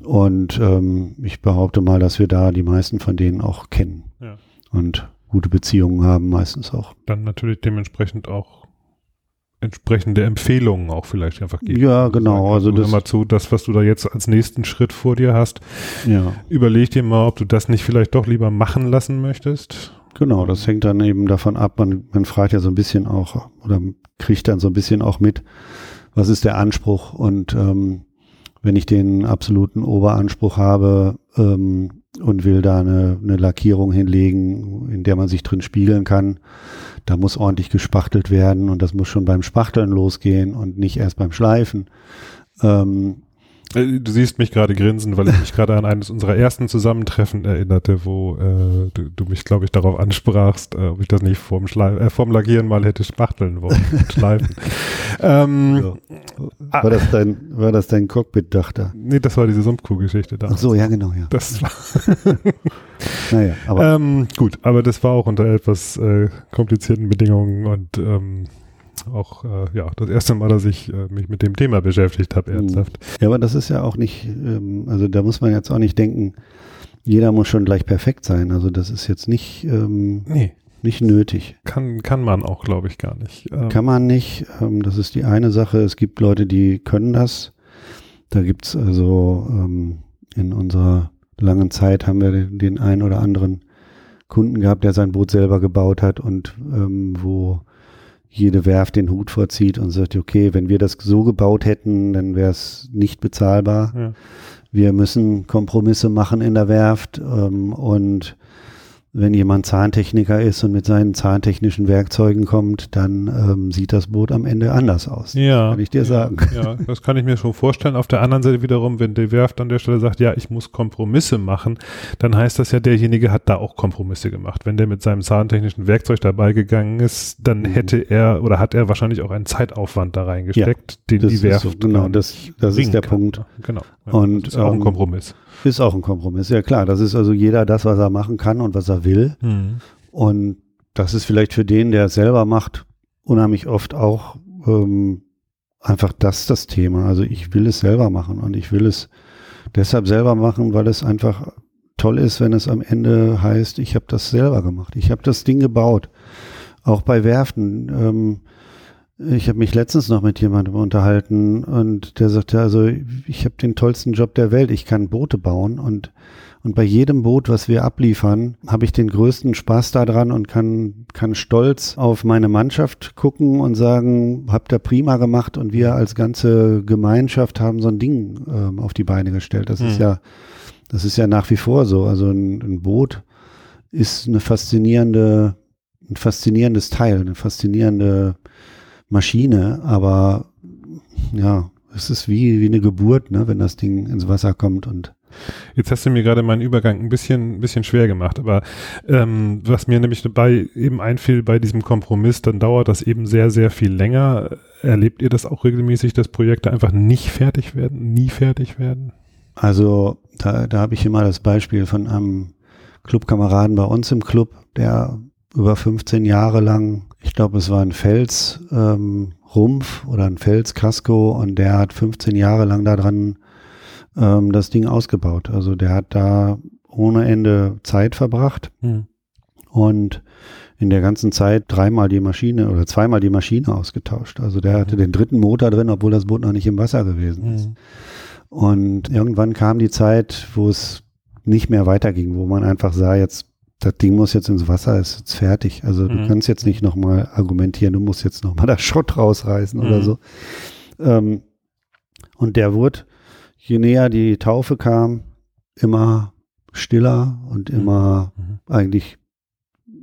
Und ähm, ich behaupte mal, dass wir da die meisten von denen auch kennen. Ja. Und gute Beziehungen haben meistens auch. Dann natürlich dementsprechend auch entsprechende Empfehlungen auch vielleicht einfach geben. Ja, genau. Also, also das mal zu, das, was du da jetzt als nächsten Schritt vor dir hast. Ja. Überleg dir mal, ob du das nicht vielleicht doch lieber machen lassen möchtest. Genau, das hängt dann eben davon ab. Man, man fragt ja so ein bisschen auch oder kriegt dann so ein bisschen auch mit, was ist der Anspruch und ähm, wenn ich den absoluten Oberanspruch habe, ähm, und will da eine, eine Lackierung hinlegen, in der man sich drin spiegeln kann. Da muss ordentlich gespachtelt werden und das muss schon beim Spachteln losgehen und nicht erst beim Schleifen. Ähm, äh, Du siehst mich gerade grinsen, weil ich mich gerade an eines unserer ersten Zusammentreffen erinnerte, wo äh, du, du, mich, glaube ich, darauf ansprachst, äh, ob ich das nicht vorm, Schlei äh, vorm Lackieren mal hätte spachteln wollen und schleifen. ähm. Ah. war, das dein, war das dein Cockpit-Dach da? Nee, das war diese Sumpfkuh-Geschichte da. Ach so, ja, genau, ja. Das war naja, aber. Ähm, gut, aber das war auch unter etwas äh, komplizierten Bedingungen und ähm, auch äh, ja das erste Mal, dass ich äh, mich mit dem Thema beschäftigt habe, hm. ernsthaft. Ja, aber das ist ja auch nicht, ähm, also da muss man jetzt auch nicht denken, jeder muss schon gleich perfekt sein. Also das ist jetzt nicht, ähm, nee. nicht nötig. Kann, kann man auch, glaube ich, gar nicht. Ähm, kann man nicht. Ähm, das ist die eine Sache. Es gibt Leute, die können das. Da gibt's also ähm, in unserer langen Zeit haben wir den, den einen oder anderen Kunden gehabt, der sein Boot selber gebaut hat und ähm, wo jede Werft den Hut vorzieht und sagt, okay, wenn wir das so gebaut hätten, dann wäre es nicht bezahlbar. Ja. Wir müssen Kompromisse machen in der Werft ähm, und wenn jemand Zahntechniker ist und mit seinen zahntechnischen Werkzeugen kommt, dann ähm, sieht das Boot am Ende anders aus. Ja. Kann ich dir ja, sagen. Ja, das kann ich mir schon vorstellen. Auf der anderen Seite wiederum, wenn die Werft an der Stelle sagt, ja, ich muss Kompromisse machen, dann heißt das ja, derjenige hat da auch Kompromisse gemacht. Wenn der mit seinem zahntechnischen Werkzeug dabei gegangen ist, dann mhm. hätte er oder hat er wahrscheinlich auch einen Zeitaufwand da reingesteckt, ja, den die Werft. So, genau, das, das ist der kann. Punkt. Genau. und das ist auch ein ähm, Kompromiss. Ist auch ein Kompromiss, ja klar. Das ist also jeder das, was er machen kann und was er will. Mhm. Und das ist vielleicht für den, der es selber macht, unheimlich oft auch ähm, einfach das das Thema. Also ich will es selber machen und ich will es deshalb selber machen, weil es einfach toll ist, wenn es am Ende heißt, ich habe das selber gemacht. Ich habe das Ding gebaut. Auch bei Werften. Ähm, ich habe mich letztens noch mit jemandem unterhalten und der sagte, also ich habe den tollsten Job der Welt, ich kann Boote bauen und und bei jedem Boot, was wir abliefern, habe ich den größten Spaß daran und kann, kann stolz auf meine Mannschaft gucken und sagen, habt ihr prima gemacht und wir als ganze Gemeinschaft haben so ein Ding ähm, auf die Beine gestellt. Das mhm. ist hm. ja, das ist ja nach wie vor so. Also ein, ein Boot ist eine faszinierende, ein faszinierendes Teil, eine faszinierende Maschine, aber ja, es ist wie, wie eine Geburt, ne, wenn das Ding ins Wasser kommt und Jetzt hast du mir gerade meinen Übergang ein bisschen, ein bisschen schwer gemacht, aber ähm, was mir nämlich dabei eben einfiel bei diesem Kompromiss, dann dauert das eben sehr, sehr viel länger. Erlebt ihr das auch regelmäßig, dass Projekte einfach nicht fertig werden, nie fertig werden? Also da, da habe ich immer das Beispiel von einem Clubkameraden bei uns im Club, der über 15 Jahre lang, ich glaube, es war ein Felsrumpf ähm, oder ein Felskasko und der hat 15 Jahre lang daran ähm, das Ding ausgebaut. Also der hat da ohne Ende Zeit verbracht. Mhm. Und in der ganzen Zeit dreimal die Maschine oder zweimal die Maschine ausgetauscht. Also der hatte den dritten Motor drin, obwohl das Boot noch nicht im Wasser gewesen ist. Mhm. Und irgendwann kam die Zeit, wo es nicht mehr weiterging, wo man einfach sah, jetzt das Ding muss jetzt ins Wasser, ist jetzt fertig. Also mhm. du kannst jetzt nicht nochmal argumentieren, du musst jetzt nochmal das Schrott rausreißen mhm. oder so. Ähm, und der wurde, je näher die Taufe kam, immer stiller und mhm. immer mhm. eigentlich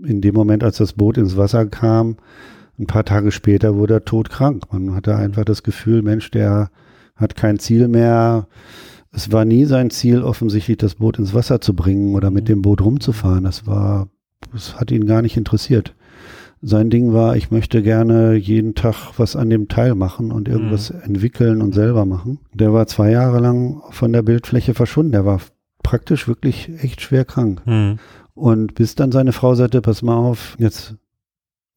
in dem Moment, als das Boot ins Wasser kam, ein paar Tage später wurde er todkrank. Man hatte einfach das Gefühl, Mensch, der hat kein Ziel mehr. Es war nie sein Ziel, offensichtlich das Boot ins Wasser zu bringen oder mit dem Boot rumzufahren. Das war, das hat ihn gar nicht interessiert. Sein Ding war, ich möchte gerne jeden Tag was an dem Teil machen und irgendwas mhm. entwickeln und selber machen. Der war zwei Jahre lang von der Bildfläche verschwunden. Der war praktisch wirklich echt schwer krank. Mhm. Und bis dann seine Frau sagte, pass mal auf, jetzt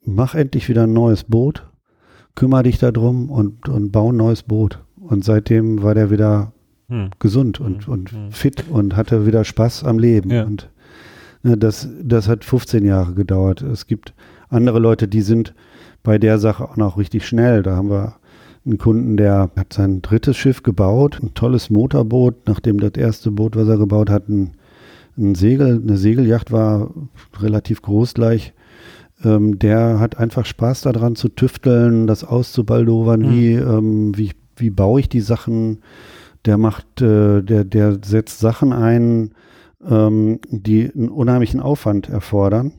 mach endlich wieder ein neues Boot, kümmere dich darum und, und bau ein neues Boot. Und seitdem war der wieder hm. gesund und, hm. und hm. fit und hatte wieder Spaß am Leben. Ja. Und ne, das, das hat 15 Jahre gedauert. Es gibt andere Leute, die sind bei der Sache auch noch richtig schnell. Da haben wir einen Kunden, der hat sein drittes Schiff gebaut, ein tolles Motorboot, nachdem das erste Boot, was er gebaut hat, ein ein Segel, eine Segelyacht war relativ groß gleich. Ähm, der hat einfach Spaß daran zu tüfteln, das auszubaldowern, mhm. wie, ähm, wie, wie baue ich die Sachen. Der macht, äh, der, der setzt Sachen ein, ähm, die einen unheimlichen Aufwand erfordern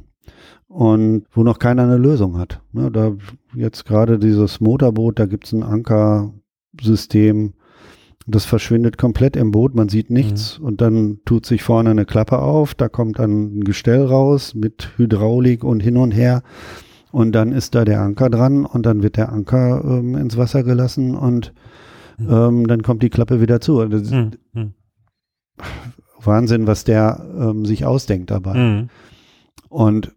und wo noch keiner eine Lösung hat. Ne, da jetzt gerade dieses Motorboot, da gibt es ein Ankersystem, das verschwindet komplett im Boot, man sieht nichts mhm. und dann tut sich vorne eine Klappe auf, da kommt dann ein Gestell raus mit Hydraulik und hin und her und dann ist da der Anker dran und dann wird der Anker ähm, ins Wasser gelassen und mhm. ähm, dann kommt die Klappe wieder zu. Mhm. mhm. Wahnsinn, was der ähm, sich ausdenkt dabei. Mhm. Und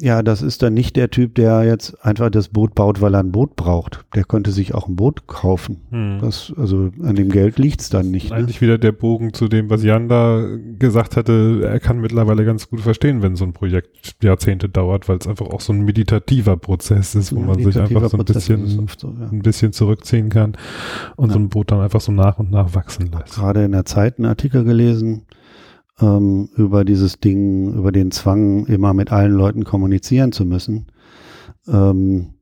ja, das ist dann nicht der Typ, der jetzt einfach das Boot baut, weil er ein Boot braucht. Der könnte sich auch ein Boot kaufen. Hm. Das, also an dem Geld liegt's dann nicht. Ne? Eigentlich wieder der Bogen zu dem, was Jan da gesagt hatte. Er kann mittlerweile ganz gut verstehen, wenn so ein Projekt Jahrzehnte dauert, weil es einfach auch so ein meditativer Prozess ist, wo man sich einfach so ein bisschen, so, ja. ein bisschen zurückziehen kann und ja. so ein Boot dann einfach so nach und nach wachsen lässt. Gerade in der Zeit einen Artikel gelesen, ähm, über dieses Ding, über den Zwang, immer mit allen Leuten kommunizieren zu müssen. Ähm,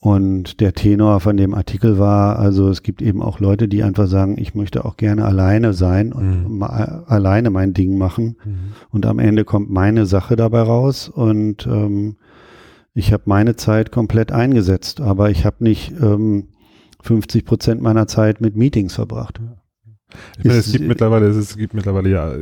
und der Tenor von dem Artikel war, also es gibt eben auch Leute, die einfach sagen, ich möchte auch gerne alleine sein und mhm. alleine mein Ding machen. Mhm. Und am Ende kommt meine Sache dabei raus und ähm, ich habe meine Zeit komplett eingesetzt, aber ich habe nicht ähm, 50 Prozent meiner Zeit mit Meetings verbracht. Ich meine, es gibt mittlerweile, es gibt mittlerweile ja,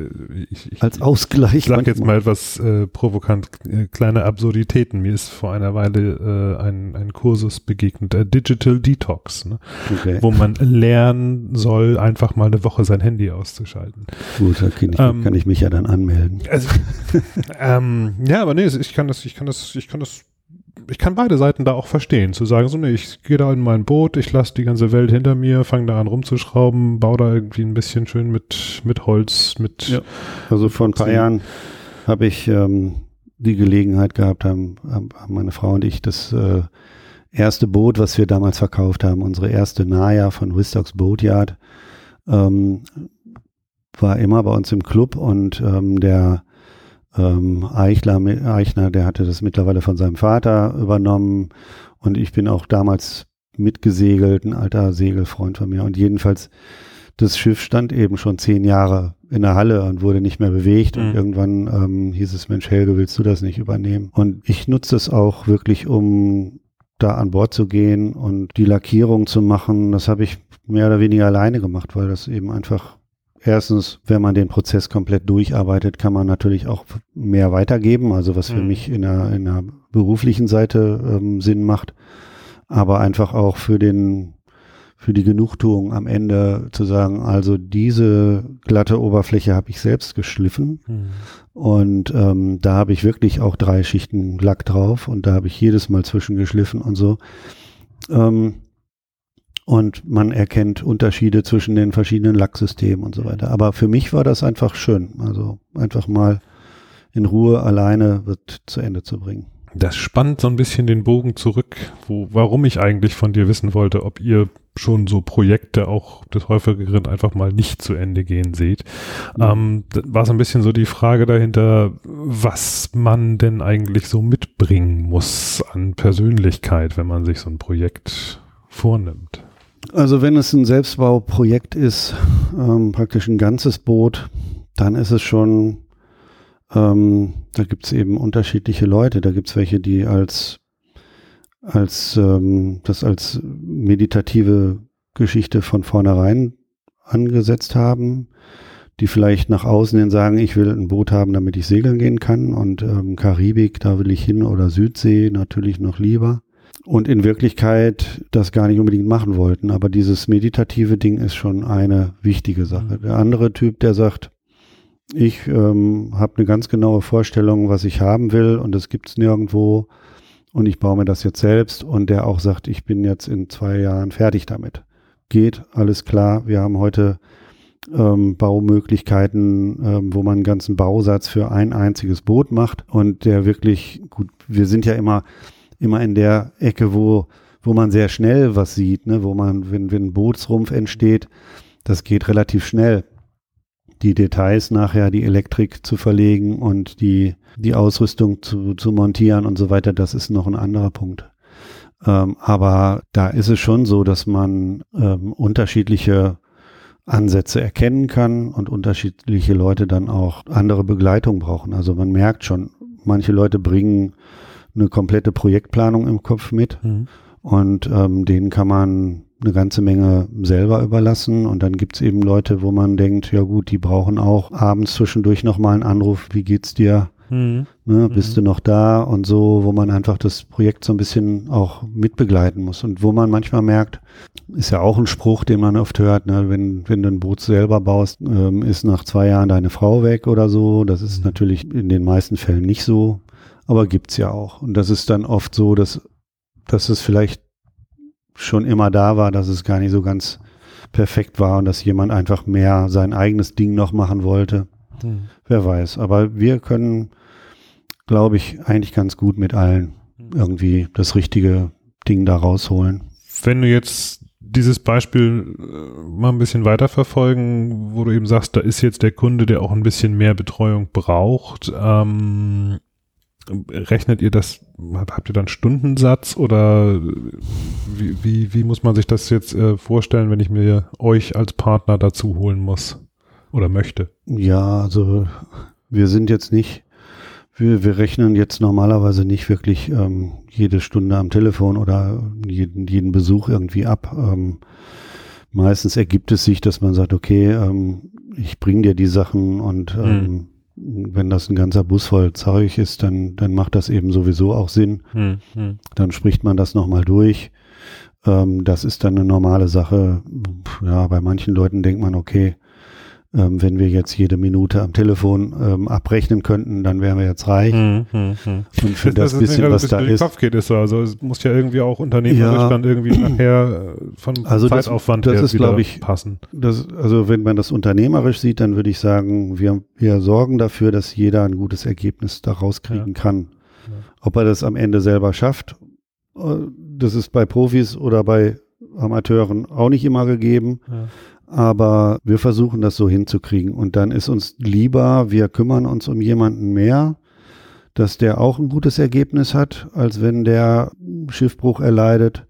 ich, ich, als Ausgleich. Ich sage jetzt mal etwas äh, provokant, äh, kleine Absurditäten. Mir ist vor einer Weile äh, ein, ein Kursus begegnet, äh, Digital Detox, ne? okay. wo man lernen soll, einfach mal eine Woche sein Handy auszuschalten. Gut, da kann ich, ähm, kann ich mich ja dann anmelden. Also, ähm, ja, aber nee, ich kann das, ich kann das, ich kann das ich kann beide Seiten da auch verstehen, zu sagen, so, nee, ich gehe da in mein Boot, ich lasse die ganze Welt hinter mir, fange da an rumzuschrauben, baue da irgendwie ein bisschen schön mit, mit Holz, mit. Ja. Also vor ein paar Jahren habe ich ähm, die Gelegenheit gehabt, haben, haben meine Frau und ich das äh, erste Boot, was wir damals verkauft haben, unsere erste Naja von Wistocks Boatyard, ähm, war immer bei uns im Club und ähm, der ähm, Eichler, Eichner, der hatte das mittlerweile von seinem Vater übernommen und ich bin auch damals mitgesegelt, ein alter Segelfreund von mir und jedenfalls das Schiff stand eben schon zehn Jahre in der Halle und wurde nicht mehr bewegt. Mhm. Und irgendwann ähm, hieß es, Mensch, Helge, willst du das nicht übernehmen? Und ich nutze es auch wirklich, um da an Bord zu gehen und die Lackierung zu machen. Das habe ich mehr oder weniger alleine gemacht, weil das eben einfach Erstens, wenn man den Prozess komplett durcharbeitet, kann man natürlich auch mehr weitergeben, also was für mhm. mich in der, in der beruflichen Seite ähm, Sinn macht, aber einfach auch für den für die Genugtuung am Ende zu sagen, also diese glatte Oberfläche habe ich selbst geschliffen mhm. und ähm, da habe ich wirklich auch drei Schichten Lack drauf und da habe ich jedes Mal zwischengeschliffen und so. Ähm, und man erkennt Unterschiede zwischen den verschiedenen Lacksystemen und so weiter. Aber für mich war das einfach schön. Also einfach mal in Ruhe alleine wird zu Ende zu bringen. Das spannt so ein bisschen den Bogen zurück, wo, warum ich eigentlich von dir wissen wollte, ob ihr schon so Projekte auch des häufigeren einfach mal nicht zu Ende gehen seht. Mhm. Ähm, war so ein bisschen so die Frage dahinter, was man denn eigentlich so mitbringen muss an Persönlichkeit, wenn man sich so ein Projekt vornimmt. Also wenn es ein Selbstbauprojekt ist, ähm, praktisch ein ganzes Boot, dann ist es schon, ähm, da gibt es eben unterschiedliche Leute. Da gibt es welche, die als als ähm, das als meditative Geschichte von vornherein angesetzt haben, die vielleicht nach außen hin sagen, ich will ein Boot haben, damit ich segeln gehen kann und ähm, Karibik, da will ich hin oder Südsee natürlich noch lieber und in Wirklichkeit das gar nicht unbedingt machen wollten. Aber dieses meditative Ding ist schon eine wichtige Sache. Mhm. Der andere Typ, der sagt, ich ähm, habe eine ganz genaue Vorstellung, was ich haben will und das gibt's nirgendwo und ich baue mir das jetzt selbst und der auch sagt, ich bin jetzt in zwei Jahren fertig damit. Geht, alles klar. Wir haben heute ähm, Baumöglichkeiten, ähm, wo man einen ganzen Bausatz für ein einziges Boot macht und der wirklich, gut, wir sind ja immer, immer in der Ecke, wo, wo man sehr schnell was sieht, ne? wo man, wenn, wenn ein Bootsrumpf entsteht, das geht relativ schnell die Details nachher, die Elektrik zu verlegen und die, die Ausrüstung zu, zu montieren und so weiter, das ist noch ein anderer Punkt. Ähm, aber da ist es schon so, dass man ähm, unterschiedliche Ansätze erkennen kann und unterschiedliche Leute dann auch andere Begleitung brauchen. Also man merkt schon, manche Leute bringen eine komplette Projektplanung im Kopf mit mhm. und ähm, denen kann man eine ganze Menge selber überlassen. Und dann gibt's eben Leute, wo man denkt, ja gut, die brauchen auch abends zwischendurch nochmal einen Anruf, wie geht's dir? Mhm. Ne, bist mhm. du noch da und so, wo man einfach das Projekt so ein bisschen auch mitbegleiten muss und wo man manchmal merkt, ist ja auch ein Spruch, den man oft hört, ne, wenn, wenn du ein Boot selber baust, ähm, ist nach zwei Jahren deine Frau weg oder so. Das ist mhm. natürlich in den meisten Fällen nicht so, aber gibt's ja auch. Und das ist dann oft so, dass, dass es vielleicht schon immer da war, dass es gar nicht so ganz perfekt war und dass jemand einfach mehr sein eigenes Ding noch machen wollte. Hm. Wer weiß. Aber wir können, glaube ich, eigentlich ganz gut mit allen hm. irgendwie das richtige Ding da rausholen. Wenn du jetzt dieses Beispiel äh, mal ein bisschen weiter verfolgen, wo du eben sagst, da ist jetzt der Kunde, der auch ein bisschen mehr Betreuung braucht. Ähm, rechnet ihr das, habt ihr dann Stundensatz oder wie, wie, wie muss man sich das jetzt äh, vorstellen, wenn ich mir euch als Partner dazu holen muss oder möchte? Ja, also wir sind jetzt nicht, wir, wir rechnen jetzt normalerweise nicht wirklich ähm, jede Stunde am Telefon oder jeden, jeden Besuch irgendwie ab. Ähm, meistens ergibt es sich, dass man sagt, okay, ähm, ich bringe dir die Sachen und hm. ähm, wenn das ein ganzer Bus voll Zeug ist, dann, dann macht das eben sowieso auch Sinn. Hm, hm. Dann spricht man das nochmal durch. Ähm, das ist dann eine normale Sache. Ja, bei manchen Leuten denkt man, okay, ähm, wenn wir jetzt jede Minute am Telefon ähm, abrechnen könnten, dann wären wir jetzt reich. Hm, hm, hm. Und für das, das bisschen, was da ist. Kopf geht, ist so. Also es muss ja irgendwie auch unternehmerisch ja, dann irgendwie nachher äh, von also Zeitaufwand das, das her ist, wieder ich, passen. Das, also wenn man das unternehmerisch sieht, dann würde ich sagen, wir, wir sorgen dafür, dass jeder ein gutes Ergebnis daraus kriegen ja. kann. Ja. Ob er das am Ende selber schafft, äh, das ist bei Profis oder bei Amateuren auch nicht immer gegeben. Ja. Aber wir versuchen das so hinzukriegen. Und dann ist uns lieber, wir kümmern uns um jemanden mehr, dass der auch ein gutes Ergebnis hat, als wenn der Schiffbruch erleidet,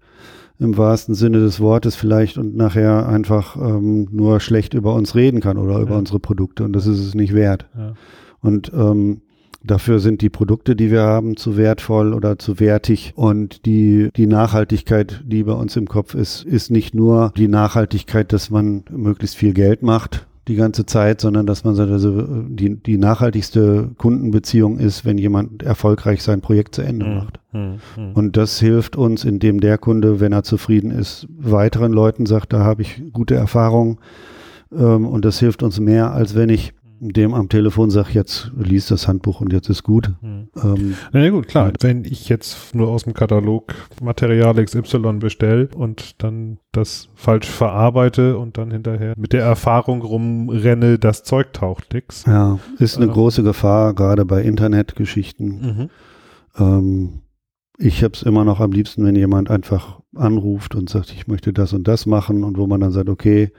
im wahrsten Sinne des Wortes vielleicht und nachher einfach ähm, nur schlecht über uns reden kann oder über unsere Produkte. Und das ist es nicht wert. Ja. Und ähm, Dafür sind die Produkte, die wir haben, zu wertvoll oder zu wertig. Und die, die Nachhaltigkeit, die bei uns im Kopf ist, ist nicht nur die Nachhaltigkeit, dass man möglichst viel Geld macht die ganze Zeit, sondern dass man also die, die nachhaltigste Kundenbeziehung ist, wenn jemand erfolgreich sein Projekt zu Ende hm, macht. Hm, hm. Und das hilft uns, indem der Kunde, wenn er zufrieden ist, weiteren Leuten sagt, da habe ich gute Erfahrungen. Ähm, und das hilft uns mehr, als wenn ich dem am Telefon sag, jetzt liest das Handbuch und jetzt ist gut. Mhm. Ähm, Na gut, klar. Wenn ich jetzt nur aus dem Katalog Material XY bestelle und dann das falsch verarbeite und dann hinterher mit der Erfahrung rumrenne, das Zeug taucht nix. Ja, ist eine ähm, große Gefahr, gerade bei Internetgeschichten. Mhm. Ähm, ich habe es immer noch am liebsten, wenn jemand einfach anruft und sagt, ich möchte das und das machen und wo man dann sagt, okay,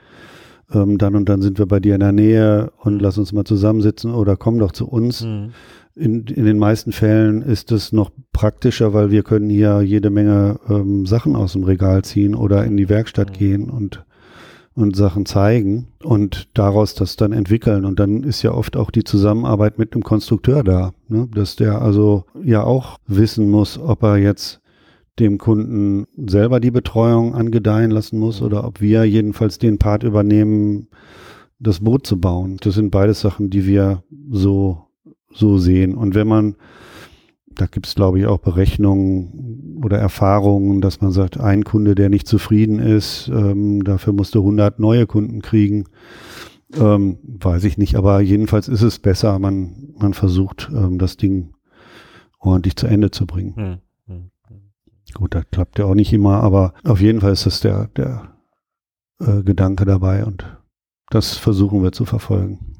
ähm, dann und dann sind wir bei dir in der Nähe und lass uns mal zusammensitzen oder komm doch zu uns. Mhm. In, in den meisten Fällen ist es noch praktischer, weil wir können hier jede Menge ähm, Sachen aus dem Regal ziehen oder in die Werkstatt mhm. gehen und und Sachen zeigen und daraus das dann entwickeln. Und dann ist ja oft auch die Zusammenarbeit mit einem Konstrukteur da, ne? dass der also ja auch wissen muss, ob er jetzt dem Kunden selber die Betreuung angedeihen lassen muss oder ob wir jedenfalls den Part übernehmen, das Boot zu bauen. Das sind beides Sachen, die wir so, so sehen. Und wenn man da gibt es, glaube ich, auch Berechnungen oder Erfahrungen, dass man sagt, ein Kunde, der nicht zufrieden ist, ähm, dafür musste 100 neue Kunden kriegen. Ähm, weiß ich nicht, aber jedenfalls ist es besser, man, man versucht, ähm, das Ding ordentlich zu Ende zu bringen. Hm. Gut, das klappt ja auch nicht immer, aber auf jeden Fall ist das der, der äh, Gedanke dabei und das versuchen wir zu verfolgen.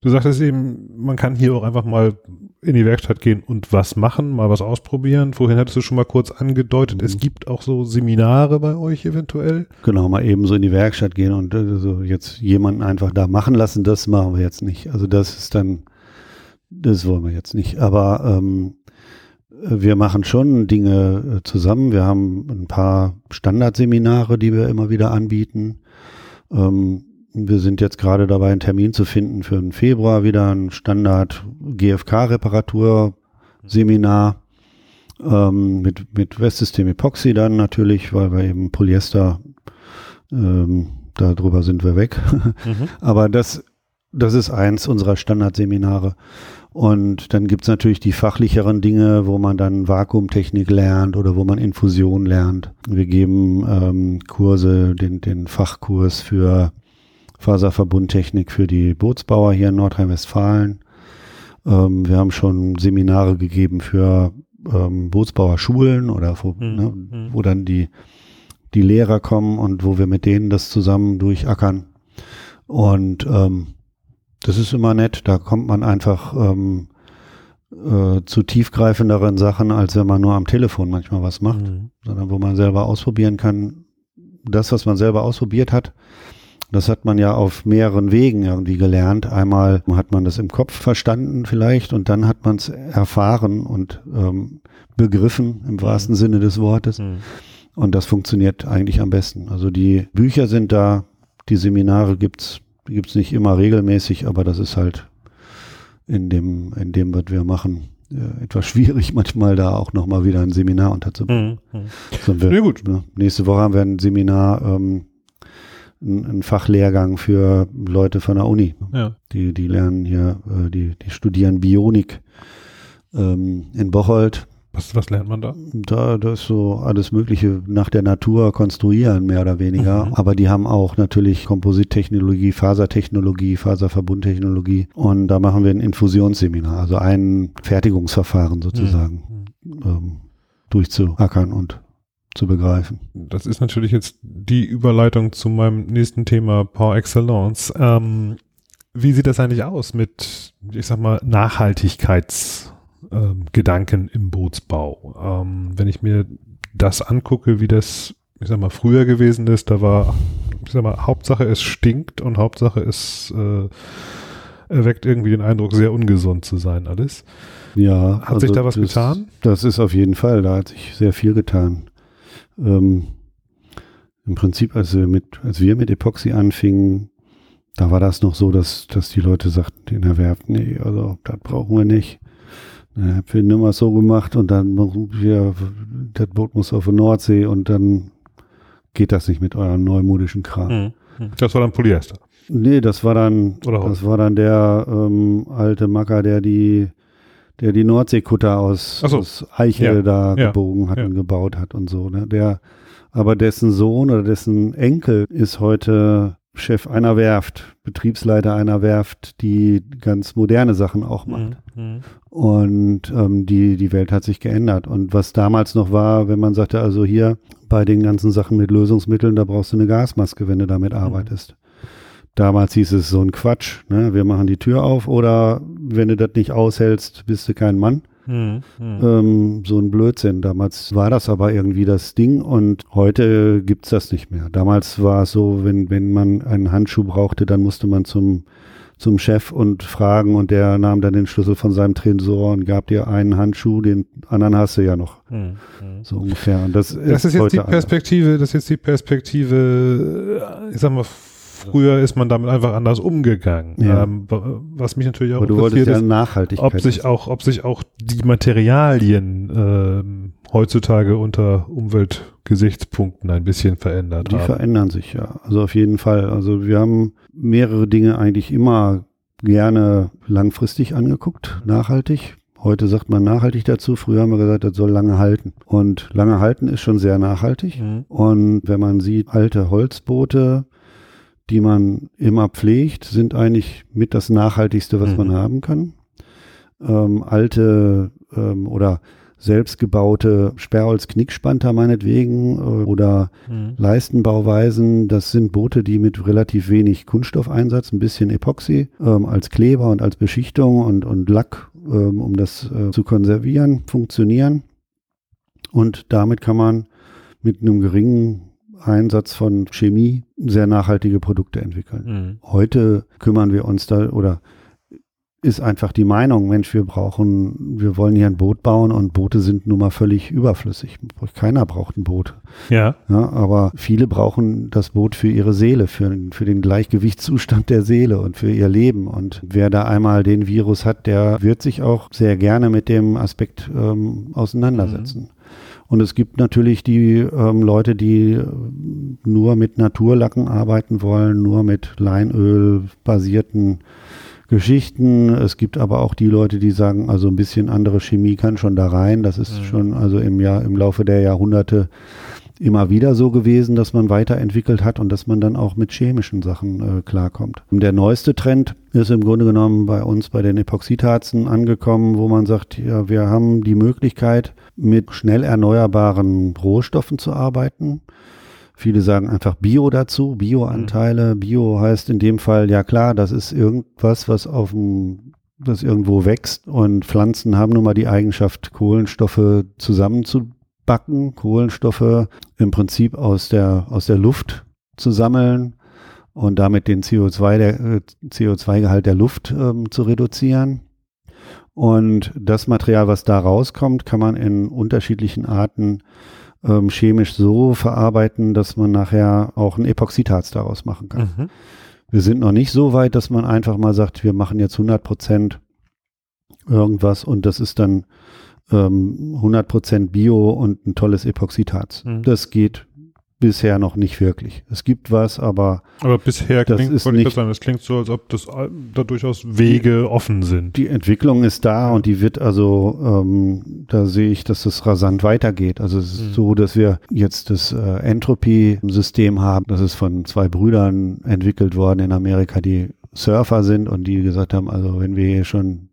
Du sagtest eben, man kann hier auch einfach mal in die Werkstatt gehen und was machen, mal was ausprobieren. Vorhin hattest du schon mal kurz angedeutet, mhm. es gibt auch so Seminare bei euch eventuell. Genau, mal eben so in die Werkstatt gehen und also jetzt jemanden einfach da machen lassen, das machen wir jetzt nicht. Also das ist dann, das wollen wir jetzt nicht. Aber ähm, wir machen schon Dinge äh, zusammen. Wir haben ein paar Standardseminare, die wir immer wieder anbieten. Ähm, wir sind jetzt gerade dabei, einen Termin zu finden für den Februar wieder ein Standard GFK-Reparatur-Seminar ähm, mit, mit Westsystem Epoxy dann natürlich, weil wir eben Polyester, ähm, darüber sind wir weg. Mhm. Aber das, das ist eins unserer Standardseminare. Und dann gibt's natürlich die fachlicheren Dinge, wo man dann Vakuumtechnik lernt oder wo man Infusion lernt. Wir geben ähm, Kurse, den, den Fachkurs für Faserverbundtechnik für die Bootsbauer hier in Nordrhein-Westfalen. Ähm, wir haben schon Seminare gegeben für ähm, Bootsbauerschulen oder wo, mhm. ne, mhm. wo dann die, die Lehrer kommen und wo wir mit denen das zusammen durchackern. Und ähm, das ist immer nett, da kommt man einfach ähm, äh, zu tiefgreifenderen Sachen, als wenn man nur am Telefon manchmal was macht, mhm. sondern wo man selber ausprobieren kann. Das, was man selber ausprobiert hat, das hat man ja auf mehreren Wegen irgendwie gelernt. Einmal hat man das im Kopf verstanden vielleicht und dann hat man es erfahren und ähm, begriffen im wahrsten mhm. Sinne des Wortes. Mhm. Und das funktioniert eigentlich am besten. Also die Bücher sind da, die Seminare gibt's, die gibt's nicht immer regelmäßig, aber das ist halt in dem, in dem, was wir machen, äh, etwas schwierig, manchmal da auch nochmal wieder ein Seminar unterzubringen. Mhm. mhm. So, wir, ja, gut. Ne, nächste Woche haben wir ein Seminar ähm, ein, ein Fachlehrgang für Leute von der Uni. Ja. Die, die lernen hier, äh, die, die studieren Bionik ähm, in Bocholt. Was, was lernt man da? Da, da ist so alles Mögliche nach der Natur konstruieren, mehr oder weniger. Mhm. Aber die haben auch natürlich Komposittechnologie, Fasertechnologie, Faserverbundtechnologie. Und da machen wir ein Infusionsseminar, also ein Fertigungsverfahren sozusagen, mhm. ähm, durchzuackern und zu begreifen. Das ist natürlich jetzt die Überleitung zu meinem nächsten Thema Par Excellence. Ähm, wie sieht das eigentlich aus mit, ich sag mal, Nachhaltigkeitsgedanken ähm, im Bootsbau? Ähm, wenn ich mir das angucke, wie das, ich sag mal, früher gewesen ist, da war, ich sag mal, Hauptsache es stinkt und Hauptsache es äh, erweckt irgendwie den Eindruck, sehr ungesund zu sein alles. Ja. Hat also sich da was das, getan? Das ist auf jeden Fall, da hat sich sehr viel getan. Ähm, Im Prinzip, als wir, mit, als wir mit Epoxy anfingen, da war das noch so, dass, dass die Leute sagten in der Werft, nee, also das brauchen wir nicht. Dann haben wir nur so gemacht und dann wir, das Boot muss auf die Nordsee und dann geht das nicht mit eurem neumodischen Kram. Mhm. Mhm. Das war dann Polyester. Nee, das war dann, das war dann der ähm, alte Macker, der die der die Nordseekutter aus, so. aus Eiche ja. da ja. gebogen hat ja. und gebaut hat und so. Ne? Der, aber dessen Sohn oder dessen Enkel ist heute Chef einer Werft, Betriebsleiter einer Werft, die ganz moderne Sachen auch macht. Mhm. mhm. Und ähm, die, die Welt hat sich geändert. Und was damals noch war, wenn man sagte, also hier bei den ganzen Sachen mit Lösungsmitteln, da brauchst du eine Gasmaske, wenn du damit mhm. arbeitest. Damals hieß es so ein Quatsch, ne? wir machen die Tür auf oder wenn du das nicht aushältst, bist du kein Mann. Mhm. Ähm, so ein Blödsinn. Damals war das aber irgendwie das Ding und heute gibt's das nicht mehr. Damals war es so, wenn, wenn man einen Handschuh brauchte, dann musste man zum zum Chef und fragen und der nahm dann den Schlüssel von seinem Tresor und gab dir einen Handschuh, den anderen hast du ja noch. Mhm. So ungefähr. Und das, das ist, ist jetzt die Perspektive, anders. das ist jetzt die Perspektive, ich sag mal, früher ist man damit einfach anders umgegangen. Ja. Ähm, was mich natürlich auch Aber interessiert ja ist, ob sich auch, ob sich auch die Materialien ähm, heutzutage unter Umweltgesichtspunkten ein bisschen verändert die haben. Die verändern sich ja. Also auf jeden Fall. Also wir haben mehrere Dinge eigentlich immer gerne langfristig angeguckt, nachhaltig. Heute sagt man nachhaltig dazu. Früher haben wir gesagt, das soll lange halten. Und lange halten ist schon sehr nachhaltig. Mhm. Und wenn man sieht, alte Holzboote, die man immer pflegt, sind eigentlich mit das Nachhaltigste, was mhm. man haben kann. Ähm, alte ähm, oder selbstgebaute Sperrholz-Knickspanter meinetwegen äh, oder mhm. Leistenbauweisen. Das sind Boote, die mit relativ wenig Kunststoffeinsatz, ein bisschen Epoxy ähm, als Kleber und als Beschichtung und, und Lack, ähm, um das äh, zu konservieren, funktionieren. Und damit kann man mit einem geringen Einsatz von Chemie sehr nachhaltige Produkte entwickeln. Mhm. Heute kümmern wir uns da oder ist einfach die Meinung, Mensch, wir brauchen, wir wollen hier ein Boot bauen und Boote sind nun mal völlig überflüssig. Keiner braucht ein Boot. Ja. ja aber viele brauchen das Boot für ihre Seele, für, für den Gleichgewichtszustand der Seele und für ihr Leben. Und wer da einmal den Virus hat, der wird sich auch sehr gerne mit dem Aspekt ähm, auseinandersetzen. Mhm. Und es gibt natürlich die ähm, Leute, die nur mit Naturlacken arbeiten wollen, nur mit Leinöl basierten Geschichten. Es gibt aber auch die Leute, die sagen, also ein bisschen andere Chemie kann schon da rein. Das ist mhm. schon also im Jahr, im Laufe der Jahrhunderte immer wieder so gewesen, dass man weiterentwickelt hat und dass man dann auch mit chemischen Sachen äh, klarkommt. Der neueste Trend ist im Grunde genommen bei uns bei den Epoxidharzen angekommen, wo man sagt, ja, wir haben die Möglichkeit, mit schnell erneuerbaren Rohstoffen zu arbeiten. Viele sagen einfach Bio dazu, Bioanteile. Mhm. Bio heißt in dem Fall, ja klar, das ist irgendwas, was auf dem das irgendwo wächst und Pflanzen haben nun mal die Eigenschaft, Kohlenstoffe zusammenzubacken, Kohlenstoffe im Prinzip aus der, aus der Luft zu sammeln und damit den CO2, der äh, CO2-Gehalt der Luft ähm, zu reduzieren. Und das Material, was da rauskommt, kann man in unterschiedlichen Arten ähm, chemisch so verarbeiten, dass man nachher auch ein Epoxidharz daraus machen kann. Mhm. Wir sind noch nicht so weit, dass man einfach mal sagt, wir machen jetzt 100 Prozent irgendwas und das ist dann ähm, 100 Prozent Bio und ein tolles Epoxidharz. Mhm. Das geht bisher noch nicht wirklich. Es gibt was, aber. Aber bisher das klingt, ist nicht, sagen, das klingt so, als ob das da durchaus Wege die, offen sind. Die Entwicklung ist da und die wird also, ähm, da sehe ich, dass es rasant weitergeht. Also es ist mhm. so, dass wir jetzt das äh, Entropy-System haben. Das ist von zwei Brüdern entwickelt worden in Amerika, die Surfer sind und die gesagt haben, also wenn wir hier schon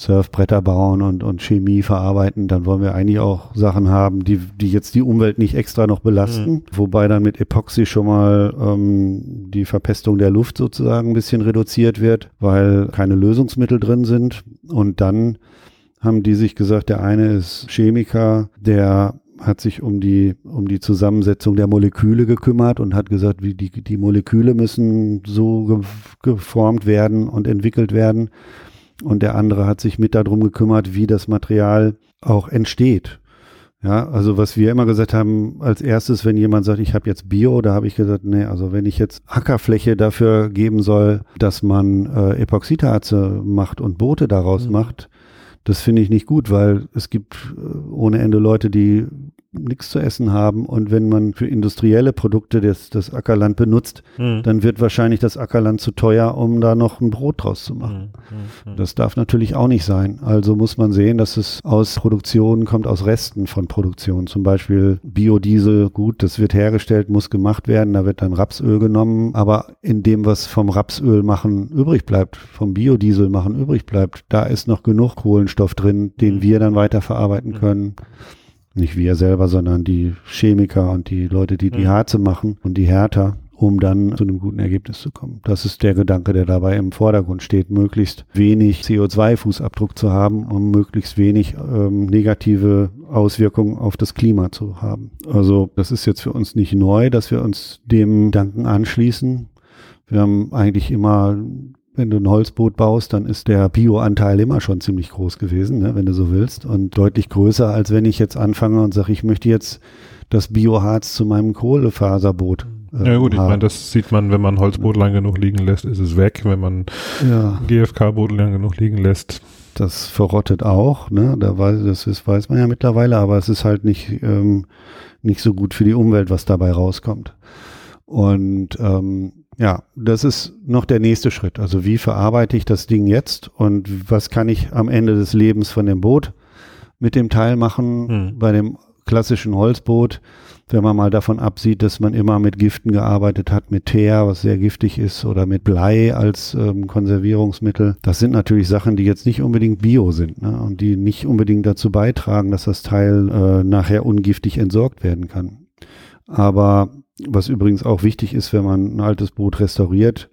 Surfbretter bauen und, und Chemie verarbeiten, dann wollen wir eigentlich auch Sachen haben, die, die jetzt die Umwelt nicht extra noch belasten. Mhm. Wobei dann mit Epoxy schon mal ähm, die Verpestung der Luft sozusagen ein bisschen reduziert wird, weil keine Lösungsmittel drin sind. Und dann haben die sich gesagt, der eine ist Chemiker, der hat sich um die, um die Zusammensetzung der Moleküle gekümmert und hat gesagt, wie die, die Moleküle müssen so geformt werden und entwickelt werden, und der andere hat sich mit darum gekümmert, wie das Material auch entsteht. Ja, also was wir immer gesagt haben, als erstes, wenn jemand sagt, ich habe jetzt Bio, da habe ich gesagt, nee, also wenn ich jetzt Ackerfläche dafür geben soll, dass man äh, Epoxidharze macht und Boote daraus mhm. macht, das finde ich nicht gut, weil es gibt äh, ohne Ende Leute, die nichts zu essen haben und wenn man für industrielle Produkte das, das Ackerland benutzt, mhm. dann wird wahrscheinlich das Ackerland zu teuer, um da noch ein Brot draus zu machen. Mhm. Das darf natürlich auch nicht sein. Also muss man sehen, dass es aus Produktion kommt, aus Resten von Produktion. Zum Beispiel Biodiesel, gut, das wird hergestellt, muss gemacht werden, da wird dann Rapsöl genommen, aber in dem, was vom Rapsöl machen übrig bleibt, vom Biodiesel machen übrig bleibt, da ist noch genug Kohlenstoff drin, den mhm. wir dann weiterverarbeiten können. Nicht wir selber, sondern die Chemiker und die Leute, die die. Harze machen und die Härter um dann zu einem guten Ergebnis zu kommen. Das ist der Gedanke, der dabei im Vordergrund steht, möglichst wenig CO2-Fußabdruck zu haben, um möglichst wenig ähm, negative Auswirkungen auf das Klima zu haben. Also das ist jetzt für uns nicht neu, dass wir uns dem Gedanken anschließen. Wir haben eigentlich immer wenn du ein Holzboot baust, dann ist der Bioanteil immer schon ziemlich groß gewesen, ne, wenn du so willst, und deutlich größer, als wenn ich jetzt anfange und sage, ich möchte jetzt das Bioharz zu meinem Kohlefaserboot äh, ja gut, ich meine, das sieht man, wenn man Holzboot lang genug liegen lässt, ist es weg. Wenn man ja. GFK-Boot lang genug liegen lässt. Das verrottet auch, ne? Da weiß, das ist, weiß man ja mittlerweile, aber es ist halt nicht, ähm, nicht so gut für die Umwelt, was dabei rauskommt. Und ähm, ja, das ist noch der nächste Schritt. Also wie verarbeite ich das Ding jetzt und was kann ich am Ende des Lebens von dem Boot mit dem Teil machen? Hm. Bei dem klassischen Holzboot wenn man mal davon absieht, dass man immer mit Giften gearbeitet hat, mit Teer, was sehr giftig ist, oder mit Blei als ähm, Konservierungsmittel. Das sind natürlich Sachen, die jetzt nicht unbedingt bio sind ne? und die nicht unbedingt dazu beitragen, dass das Teil äh, nachher ungiftig entsorgt werden kann. Aber was übrigens auch wichtig ist, wenn man ein altes Boot restauriert,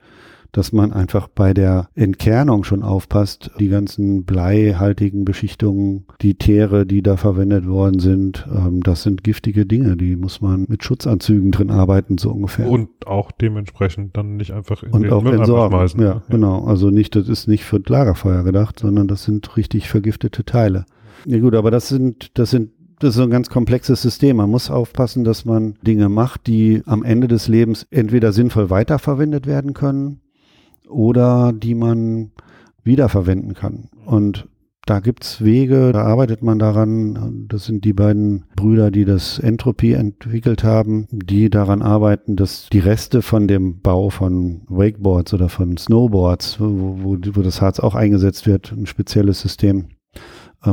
dass man einfach bei der Entkernung schon aufpasst. Die ganzen bleihaltigen Beschichtungen, die Teere, die da verwendet worden sind, ähm, das sind giftige Dinge. Die muss man mit Schutzanzügen drin arbeiten, so ungefähr. Und auch dementsprechend dann nicht einfach in Und auch entsorgen. Schmeißen. Ja, ja, genau. Also nicht, das ist nicht für Lagerfeuer gedacht, sondern das sind richtig vergiftete Teile. Ja gut, aber das sind, das sind das ist ein ganz komplexes System. Man muss aufpassen, dass man Dinge macht, die am Ende des Lebens entweder sinnvoll weiterverwendet werden können oder die man wiederverwenden kann. Und da gibt's Wege, da arbeitet man daran. Das sind die beiden Brüder, die das Entropy entwickelt haben, die daran arbeiten, dass die Reste von dem Bau von Wakeboards oder von Snowboards, wo, wo, wo das Harz auch eingesetzt wird, ein spezielles System,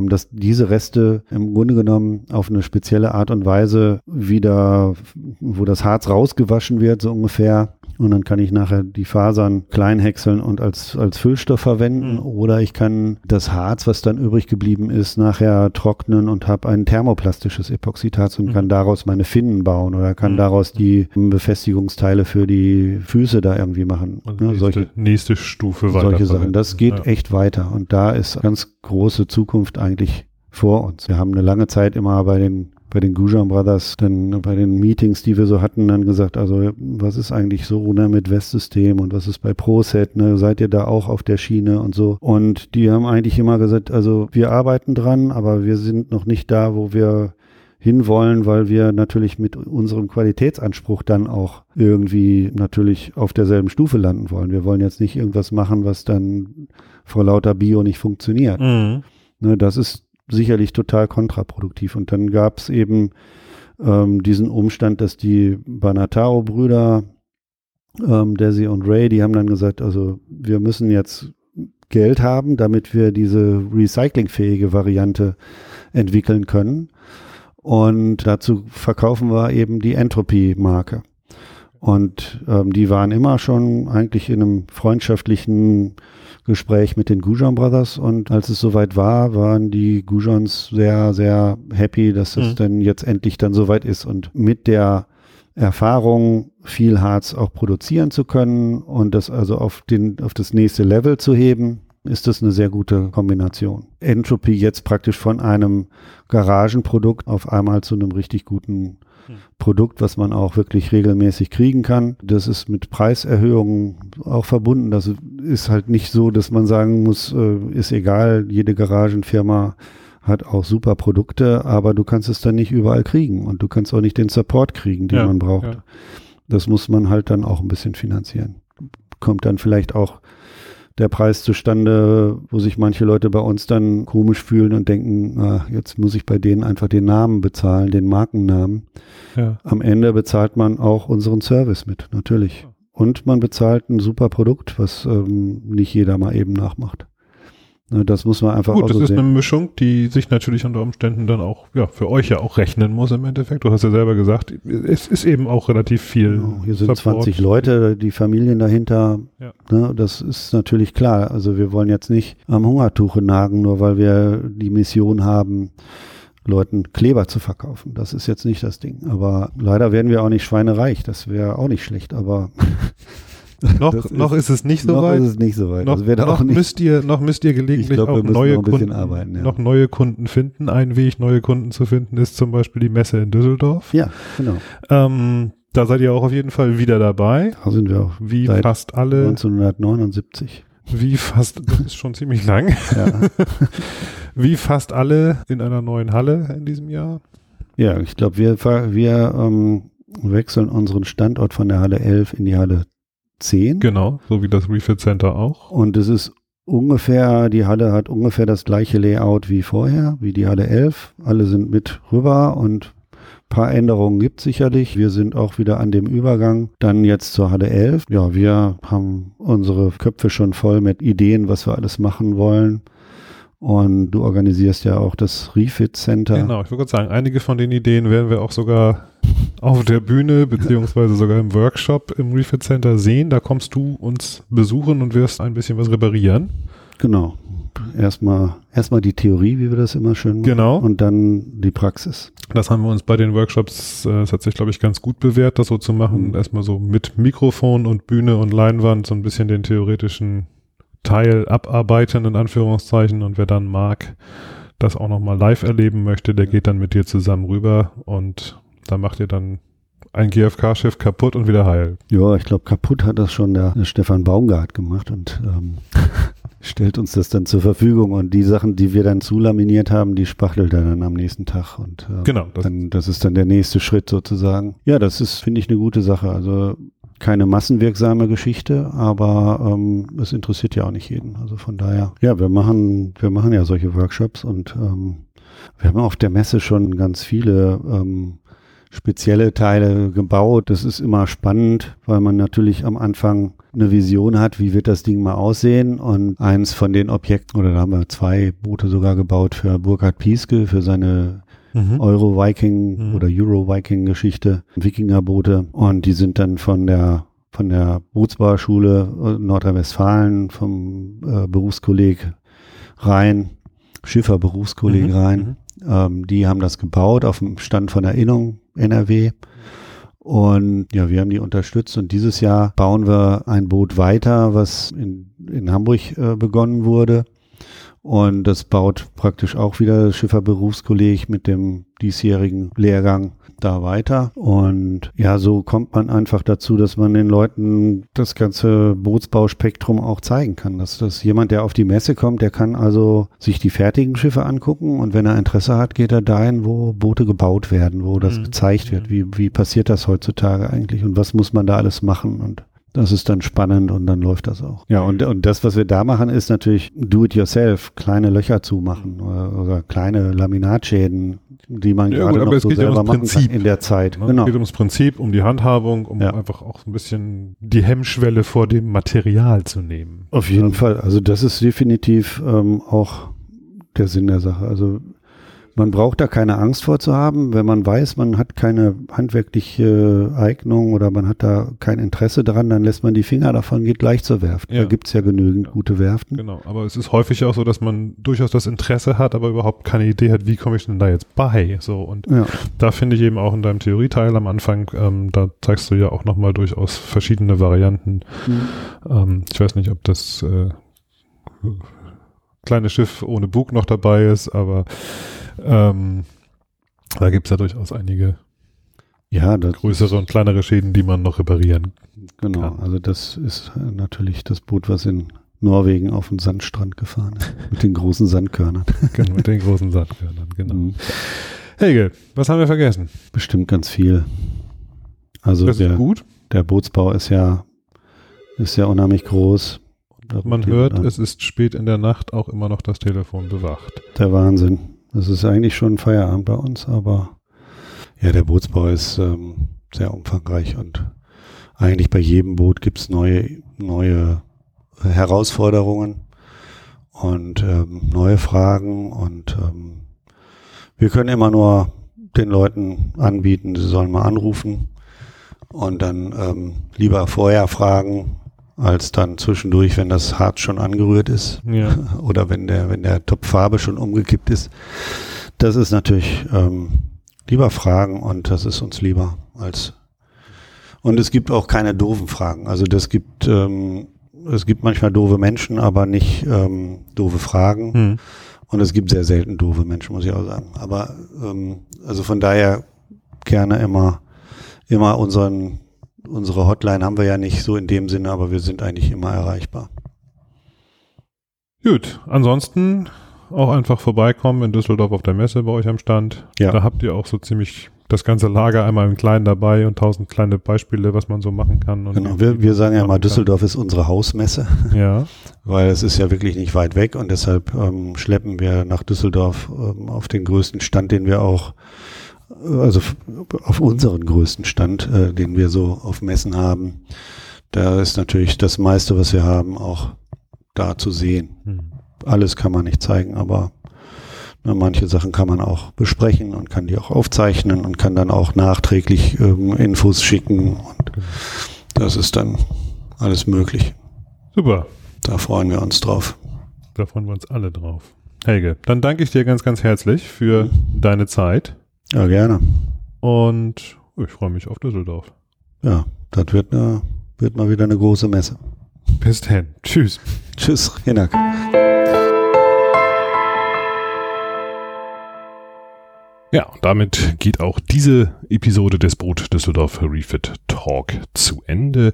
dass diese Reste im Grunde genommen auf eine spezielle Art und Weise wieder, wo das Harz rausgewaschen wird, so ungefähr, und dann kann ich nachher die Fasern klein häckseln und als, als Füllstoff verwenden. Mhm. Oder ich kann das Harz, was dann übrig geblieben ist, nachher trocknen und habe ein thermoplastisches Epoxidharz und mhm. kann daraus meine Finnen bauen oder kann mhm. daraus die Befestigungsteile für die Füße da irgendwie machen. Also ne? solche, nächste Stufe weiter. Solche Sachen. Das geht ja. echt weiter. Und da ist ganz große Zukunft eigentlich vor uns. Wir haben eine lange Zeit immer bei den bei den Gujan Brothers, dann bei den Meetings, die wir so hatten, dann gesagt, also was ist eigentlich so ne, mit Westsystem und was ist bei ProSet, ne, seid ihr da auch auf der Schiene und so. Und die haben eigentlich immer gesagt, also wir arbeiten dran, aber wir sind noch nicht da, wo wir hinwollen, weil wir natürlich mit unserem Qualitätsanspruch dann auch irgendwie natürlich auf derselben Stufe landen wollen. Wir wollen jetzt nicht irgendwas machen, was dann vor lauter Bio nicht funktioniert. Mhm. Ne, das ist sicherlich total kontraproduktiv. Und dann gab es eben ähm, diesen Umstand, dass die Banataro-Brüder, ähm, Desi und Ray, die haben dann gesagt, also wir müssen jetzt Geld haben, damit wir diese recyclingfähige Variante entwickeln können. Und dazu verkaufen wir eben die Entropy-Marke. Und ähm, die waren immer schon eigentlich in einem freundschaftlichen Gespräch mit den Gujan Brothers und als es soweit war, waren die Gujans sehr, sehr happy, dass es mhm. dann jetzt endlich dann soweit ist und mit der Erfahrung, viel Harz auch produzieren zu können und das also auf den, auf das nächste Level zu heben, ist das eine sehr gute Kombination. Entropy jetzt praktisch von einem Garagenprodukt auf einmal zu einem richtig guten Produkt, was man auch wirklich regelmäßig kriegen kann. Das ist mit Preiserhöhungen auch verbunden. Das ist halt nicht so, dass man sagen muss, äh, ist egal, jede Garagenfirma hat auch super Produkte, aber du kannst es dann nicht überall kriegen und du kannst auch nicht den Support kriegen, den ja, man braucht. Ja. Das muss man halt dann auch ein bisschen finanzieren. Kommt dann vielleicht auch der Preis zustande, wo sich manche Leute bei uns dann komisch fühlen und denken, ah, jetzt muss ich bei denen einfach den Namen bezahlen, den Markennamen. Ja. Am Ende bezahlt man auch unseren Service mit, natürlich. Und man bezahlt ein super Produkt, was ähm, nicht jeder mal eben nachmacht. Ne, das muss man einfach Gut, auch das so ist sehen. eine Mischung, die sich natürlich unter Umständen dann auch, ja, für euch ja auch rechnen muss im Endeffekt. Du hast ja selber gesagt, es ist eben auch relativ viel. Genau, hier sind Support. 20 Leute, die Familien dahinter. Ja. Ne, das ist natürlich klar. Also wir wollen jetzt nicht am Hungertuche nagen, nur weil wir die Mission haben, Leuten Kleber zu verkaufen. Das ist jetzt nicht das Ding. Aber leider werden wir auch nicht schweinereich. Das wäre auch nicht schlecht, aber noch, ist, noch ist es nicht so noch weit. Noch ist es nicht so weit. Noch, noch nicht, müsst ihr, noch müsst ihr gelegentlich glaub, auch neue noch Kunden, arbeiten, ja. noch neue Kunden finden. Ein Weg, neue Kunden zu finden, ist zum Beispiel die Messe in Düsseldorf. Ja, genau. Ähm, da seid ihr auch auf jeden Fall wieder dabei. Da sind wir auch. Wie fast alle. 1979. Wie fast, das ist schon ziemlich lang. Ja. Wie fast alle in einer neuen Halle in diesem Jahr. Ja, ich glaube, wir, wir ähm, wechseln unseren Standort von der Halle 11 in die Halle 10. Genau, so wie das Refit Center auch. Und es ist ungefähr, die Halle hat ungefähr das gleiche Layout wie vorher, wie die Halle 11. Alle sind mit rüber und paar Änderungen gibt sicherlich. Wir sind auch wieder an dem Übergang. Dann jetzt zur Halle 11. Ja, wir haben unsere Köpfe schon voll mit Ideen, was wir alles machen wollen. Und du organisierst ja auch das Refit Center. Genau, ich würde sagen, einige von den Ideen werden wir auch sogar auf der Bühne beziehungsweise sogar im Workshop im Refit Center sehen. Da kommst du uns besuchen und wirst ein bisschen was reparieren. Genau. Erstmal, erstmal die Theorie, wie wir das immer schön machen. Genau. Und dann die Praxis. Das haben wir uns bei den Workshops, äh, es hat sich, glaube ich, ganz gut bewährt, das so zu machen. Mhm. Erstmal so mit Mikrofon und Bühne und Leinwand so ein bisschen den theoretischen Teil abarbeiten, in Anführungszeichen. Und wer dann mag, das auch nochmal live erleben möchte, der geht dann mit dir zusammen rüber und da macht ihr dann ein GFK-Schiff kaputt und wieder heil. Ja, ich glaube, kaputt hat das schon der, der Stefan Baumgart gemacht und ähm, stellt uns das dann zur Verfügung. Und die Sachen, die wir dann zulaminiert haben, die spachtelt er dann am nächsten Tag. Und äh, genau, das, dann, das ist dann der nächste Schritt sozusagen. Ja, das ist, finde ich, eine gute Sache. Also keine massenwirksame Geschichte, aber ähm, es interessiert ja auch nicht jeden. Also von daher, ja, wir machen, wir machen ja solche Workshops und ähm, wir haben auf der Messe schon ganz viele ähm, spezielle Teile gebaut. Das ist immer spannend, weil man natürlich am Anfang eine Vision hat, wie wird das Ding mal aussehen. Und eins von den Objekten, oder da haben wir zwei Boote sogar gebaut für Burkhard Pieske, für seine mhm. Euro-Viking mhm. oder Euro-Viking-Geschichte, Wikingerboote. Und die sind dann von der von der Bootsbauschule Nordrhein-Westfalen, vom äh, Berufskolleg Rhein, Schiffer Berufskolleg mhm. Rhein. Mhm. Ähm, die haben das gebaut auf dem Stand von Erinnerung NRW. Und ja, wir haben die unterstützt und dieses Jahr bauen wir ein Boot weiter, was in, in Hamburg äh, begonnen wurde. Und das baut praktisch auch wieder das Schifferberufskolleg mit dem diesjährigen Lehrgang da weiter. Und ja, so kommt man einfach dazu, dass man den Leuten das ganze Bootsbauspektrum auch zeigen kann. Dass das jemand, der auf die Messe kommt, der kann also sich die fertigen Schiffe angucken und wenn er Interesse hat, geht er dahin, wo Boote gebaut werden, wo das mhm. gezeigt wird. Wie, wie passiert das heutzutage eigentlich und was muss man da alles machen und das ist dann spannend und dann läuft das auch. Ja, und, und das, was wir da machen, ist natürlich do-it-yourself, kleine Löcher zumachen oder, oder kleine Laminatschäden, die man ja, gerade gut, noch so selber machen Prinzip, kann in der Zeit. Ne? Genau. Es geht ums Prinzip, um die Handhabung, um ja. einfach auch so ein bisschen die Hemmschwelle vor dem Material zu nehmen. Auf jeden Fall. Also das ist definitiv ähm, auch der Sinn der Sache. Also man braucht da keine Angst vor zu haben, wenn man weiß, man hat keine handwerkliche Eignung oder man hat da kein Interesse dran, dann lässt man die Finger davon, geht gleich zur Werft. Ja. Da gibt's ja genügend ja. gute Werften. Genau, aber es ist häufig auch so, dass man durchaus das Interesse hat, aber überhaupt keine Idee hat, wie komme ich denn da jetzt bei? So und ja. da finde ich eben auch in deinem Theorieteil am Anfang, ähm, da zeigst du ja auch nochmal durchaus verschiedene Varianten. Mhm. Ähm, ich weiß nicht, ob das äh, kleine Schiff ohne Bug noch dabei ist, aber ähm, da gibt es ja durchaus einige ja, größere und kleinere Schäden, die man noch reparieren genau, kann. Genau, also das ist natürlich das Boot, was in Norwegen auf den Sandstrand gefahren ist. mit den großen Sandkörnern. genau, mit den großen Sandkörnern, genau. Mhm. Helge, was haben wir vergessen? Bestimmt ganz viel. Also das der, gut. der Bootsbau ist ja, ist ja unheimlich groß. Man hört, es ist spät in der Nacht auch immer noch das Telefon bewacht. Der Wahnsinn. Das ist eigentlich schon Feierabend bei uns, aber ja, der Bootsbau ist ähm, sehr umfangreich und eigentlich bei jedem Boot gibt's neue, neue Herausforderungen und ähm, neue Fragen und ähm, wir können immer nur den Leuten anbieten, sie sollen mal anrufen und dann ähm, lieber vorher fragen, als dann zwischendurch, wenn das Harz schon angerührt ist ja. oder wenn der, wenn der Topf Farbe schon umgekippt ist, das ist natürlich ähm, lieber Fragen und das ist uns lieber als und es gibt auch keine doofen Fragen. Also das gibt ähm, es gibt manchmal doofe Menschen, aber nicht ähm, doofe Fragen. Hm. Und es gibt sehr selten doofe Menschen, muss ich auch sagen. Aber ähm, also von daher gerne immer immer unseren unsere Hotline haben wir ja nicht so in dem Sinne, aber wir sind eigentlich immer erreichbar. Gut, ansonsten auch einfach vorbeikommen in Düsseldorf auf der Messe bei euch am Stand. Ja. Da habt ihr auch so ziemlich das ganze Lager einmal im Kleinen dabei und tausend kleine Beispiele, was man so machen kann. genau, wir, wir sagen ja mal, Düsseldorf ist unsere Hausmesse. Ja. Weil es ist ja wirklich nicht weit weg und deshalb ähm, schleppen wir nach Düsseldorf ähm, auf den größten Stand, den wir auch, also auf unseren größten Stand, äh, den wir so auf Messen haben. Da ist natürlich das meiste, was wir haben, auch da zu sehen. Hm. Alles kann man nicht zeigen, aber Ne, manche Sachen kann man auch besprechen und kann die auch aufzeichnen und kann dann auch nachträglich ähm, Infos schicken und das ist dann alles möglich. Super. Da freuen wir uns drauf. Da freuen wir uns alle drauf. Helge, dann danke ich dir ganz, ganz herzlich für mhm. deine Zeit. Ja, gerne. Und ich freue mich auf Düsseldorf. Ja, das wird, eine, wird mal wieder eine große Messe. Bis dann. Tschüss. Tschüss, Hinak. Ja, und damit geht auch diese Episode des Brot Düsseldorf Refit Talk zu Ende.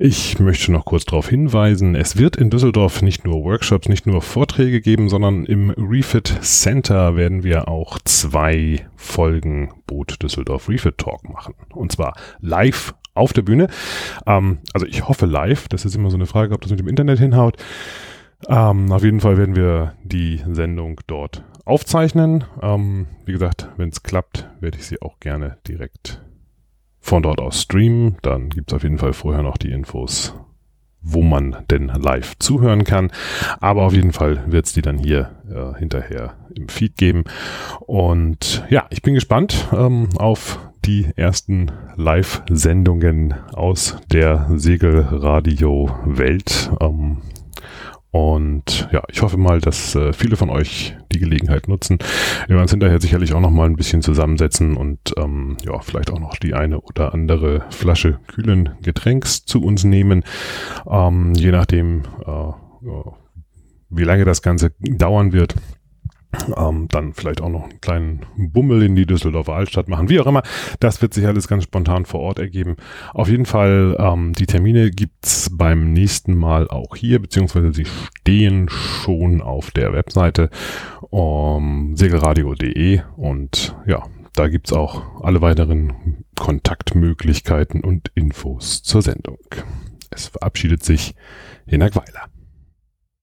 Ich möchte noch kurz darauf hinweisen, es wird in Düsseldorf nicht nur Workshops, nicht nur Vorträge geben, sondern im Refit Center werden wir auch zwei Folgen Brot Düsseldorf Refit Talk machen. Und zwar live auf der Bühne. Ähm, also ich hoffe live, das ist immer so eine Frage, ob das mit dem Internet hinhaut. Ähm, auf jeden Fall werden wir die Sendung dort aufzeichnen. Ähm, wie gesagt, wenn es klappt, werde ich sie auch gerne direkt von dort aus streamen. Dann gibt es auf jeden Fall vorher noch die Infos, wo man denn live zuhören kann. Aber auf jeden Fall wird es die dann hier äh, hinterher im Feed geben. Und ja, ich bin gespannt ähm, auf die ersten Live-Sendungen aus der Segelradio-Welt. Ähm, und ja, ich hoffe mal, dass äh, viele von euch die Gelegenheit nutzen. Wir werden uns hinterher sicherlich auch noch mal ein bisschen zusammensetzen und ähm, ja, vielleicht auch noch die eine oder andere Flasche kühlen Getränks zu uns nehmen. Ähm, je nachdem, äh, wie lange das Ganze dauern wird. Ähm, dann vielleicht auch noch einen kleinen Bummel in die Düsseldorfer Altstadt machen, wie auch immer. Das wird sich alles ganz spontan vor Ort ergeben. Auf jeden Fall, ähm, die Termine gibt's beim nächsten Mal auch hier, beziehungsweise sie stehen schon auf der Webseite um, segelradio.de und ja, da gibt's auch alle weiteren Kontaktmöglichkeiten und Infos zur Sendung. Es verabschiedet sich Hinak Weiler.